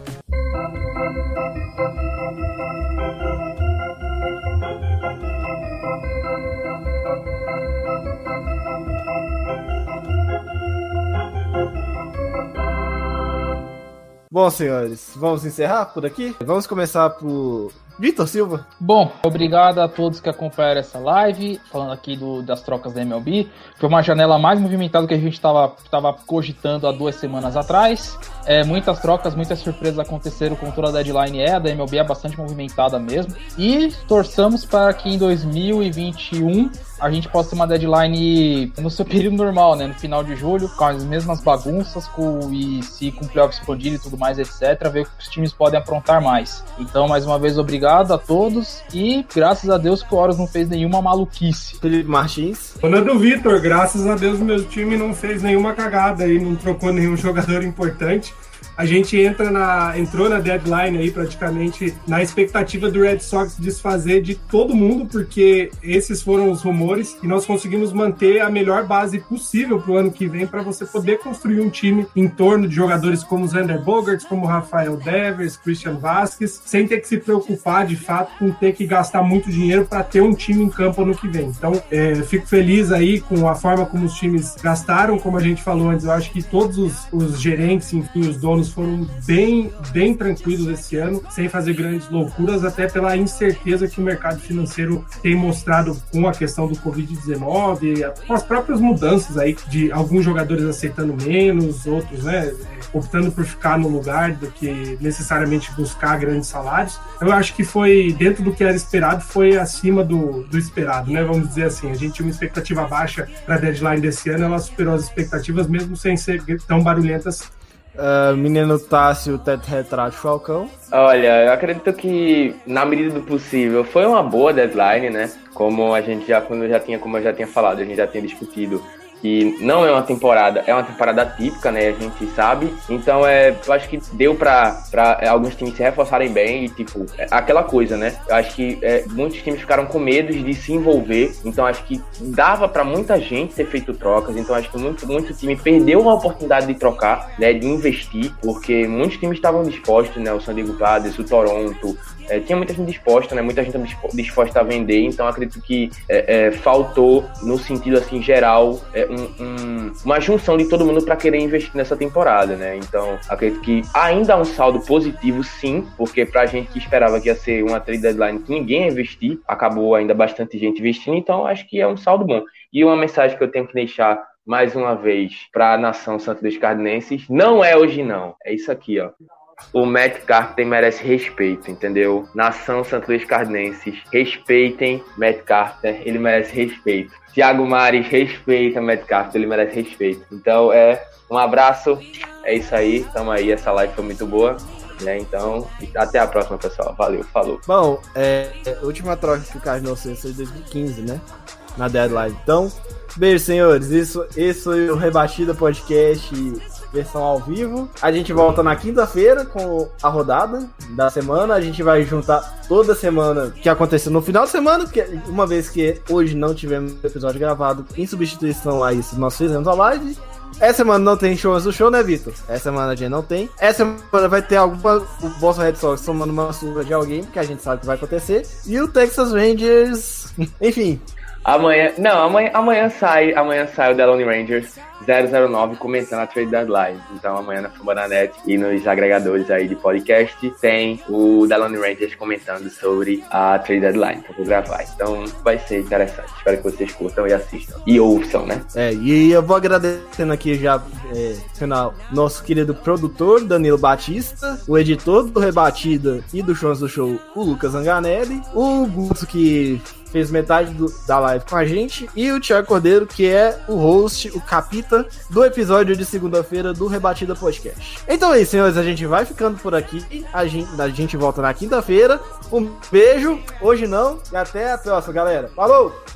Bom, senhores, vamos encerrar por aqui? Vamos começar por Vitor Silva. Bom, obrigado a todos que acompanharam essa live, falando aqui do- das trocas da MLB. Foi uma janela mais movimentada que a gente estava tava cogitando há duas semanas atrás. É, muitas trocas, muitas surpresas aconteceram com toda a deadline. É, da MLB é bastante movimentada mesmo. E torçamos para que em 2021 a gente possa ter uma deadline no seu período normal, né? No final de julho, com as mesmas bagunças, com, e se com playoff expandido e tudo mais, etc., ver o que os times podem aprontar mais. Então, mais uma vez, obrigado a todos e graças a Deus que o Horus não fez nenhuma maluquice. Felipe Martins. Dona do Vitor, graças a Deus meu time não fez nenhuma cagada aí, não trocou nenhum jogador importante. A gente entra na, entrou na deadline aí praticamente na expectativa do Red Sox desfazer de todo mundo, porque esses foram os rumores e nós conseguimos manter a melhor base possível para o ano que vem para você poder construir um time em torno de jogadores como Zander Bogarts, como Rafael Devers, Christian Vasquez, sem ter que se preocupar de fato com ter que gastar muito dinheiro para ter um time em campo ano que vem. Então, é, fico feliz aí com a forma como os times gastaram, como a gente falou antes, eu acho que todos os, os gerentes, enfim, os donos foram bem, bem tranquilos esse ano, sem fazer grandes loucuras, até pela incerteza que o mercado financeiro tem mostrado com a questão do Covid-19, com as próprias mudanças aí de alguns jogadores aceitando menos, outros, né, optando por ficar no lugar do que necessariamente buscar grandes salários. Eu acho que foi, dentro do que era esperado, foi acima do, do esperado, né, vamos dizer assim. A gente tinha uma expectativa baixa para a deadline desse ano, ela superou as expectativas, mesmo sem ser tão barulhentas Uh, menino Tássio, Teto Retrato Falcão. Olha, eu acredito que, na medida do possível, foi uma boa deadline, né? Como a gente já, quando já tinha, como eu já tinha falado, a gente já tinha discutido que não é uma temporada, é uma temporada típica, né? A gente sabe. Então, é, eu acho que deu é, alguns times se reforçarem bem e, tipo, é aquela coisa, né? Eu acho que é, muitos times ficaram com medo de se envolver. Então, acho que dava pra muita gente ter feito trocas. Então, acho que muito, muito time perdeu a oportunidade de trocar, né? De investir, porque muitos times estavam dispostos, né? O San Diego Padres, o Toronto, é, tinha muita gente disposta, né? Muita gente dispo- disposta a vender, então acredito que é, é, faltou, no sentido assim geral, é, um- um- uma junção de todo mundo para querer investir nessa temporada, né? Então acredito que ainda há um saldo positivo, sim, porque pra gente que esperava que ia ser uma trade deadline que ninguém ia investir, acabou ainda bastante gente investindo, então acho que é um saldo bom. E uma mensagem que eu tenho que deixar mais uma vez para a nação Santos dos Cardinenses, não é hoje não, é isso aqui, ó. O Matt Carpenter merece respeito, entendeu? Nação Santo Luís Cardinenses, respeitem Matt Carpenter, ele merece respeito. Thiago Mares, respeita Matt Carpenter, ele merece respeito. Então, é um abraço, é isso aí, tamo aí, essa live foi muito boa, né? Então, até a próxima, pessoal. Valeu, falou. Bom, é, é, última troca que o Cardinals fez foi em 2015, né? Na deadline. Então, beijo, senhores. Isso, esse foi o Rebatida Podcast versão ao vivo. A gente volta na quinta-feira com a rodada da semana. A gente vai juntar toda semana que aconteceu no final de semana, porque uma vez que hoje não tivemos episódio gravado, em substituição a isso, nós fizemos a live. Essa semana não tem show do show, né, Vitor? Essa semana a gente não tem. Essa semana vai ter alguma. O Boston Red Sox tomando uma surra de alguém, porque a gente sabe que vai acontecer. E o Texas Rangers. Enfim. Amanhã. Não, amanhã, amanhã sai. Amanhã sai o Delone Rangers 009 comentando a trade deadline. Então amanhã na Fumbananet e nos agregadores aí de podcast tem o Delone Rangers comentando sobre a trade deadline que eu vou gravar. Então vai ser interessante. Espero que vocês curtam e assistam. E ouçam, né? É, e eu vou agradecendo aqui já, é, final, nosso querido produtor, Danilo Batista, o editor do Rebatida e do Shows do Show, o Lucas Anganelli, o Guto que fez metade do- da live com a gente, e o Thiago Cordeiro, que é o host, o capita do episódio de segunda-feira do Rebatida Podcast. Então é isso, senhores, a gente vai ficando por aqui, a gente, a gente volta na quinta-feira. Um beijo, hoje não, e até a próxima, galera. Falou!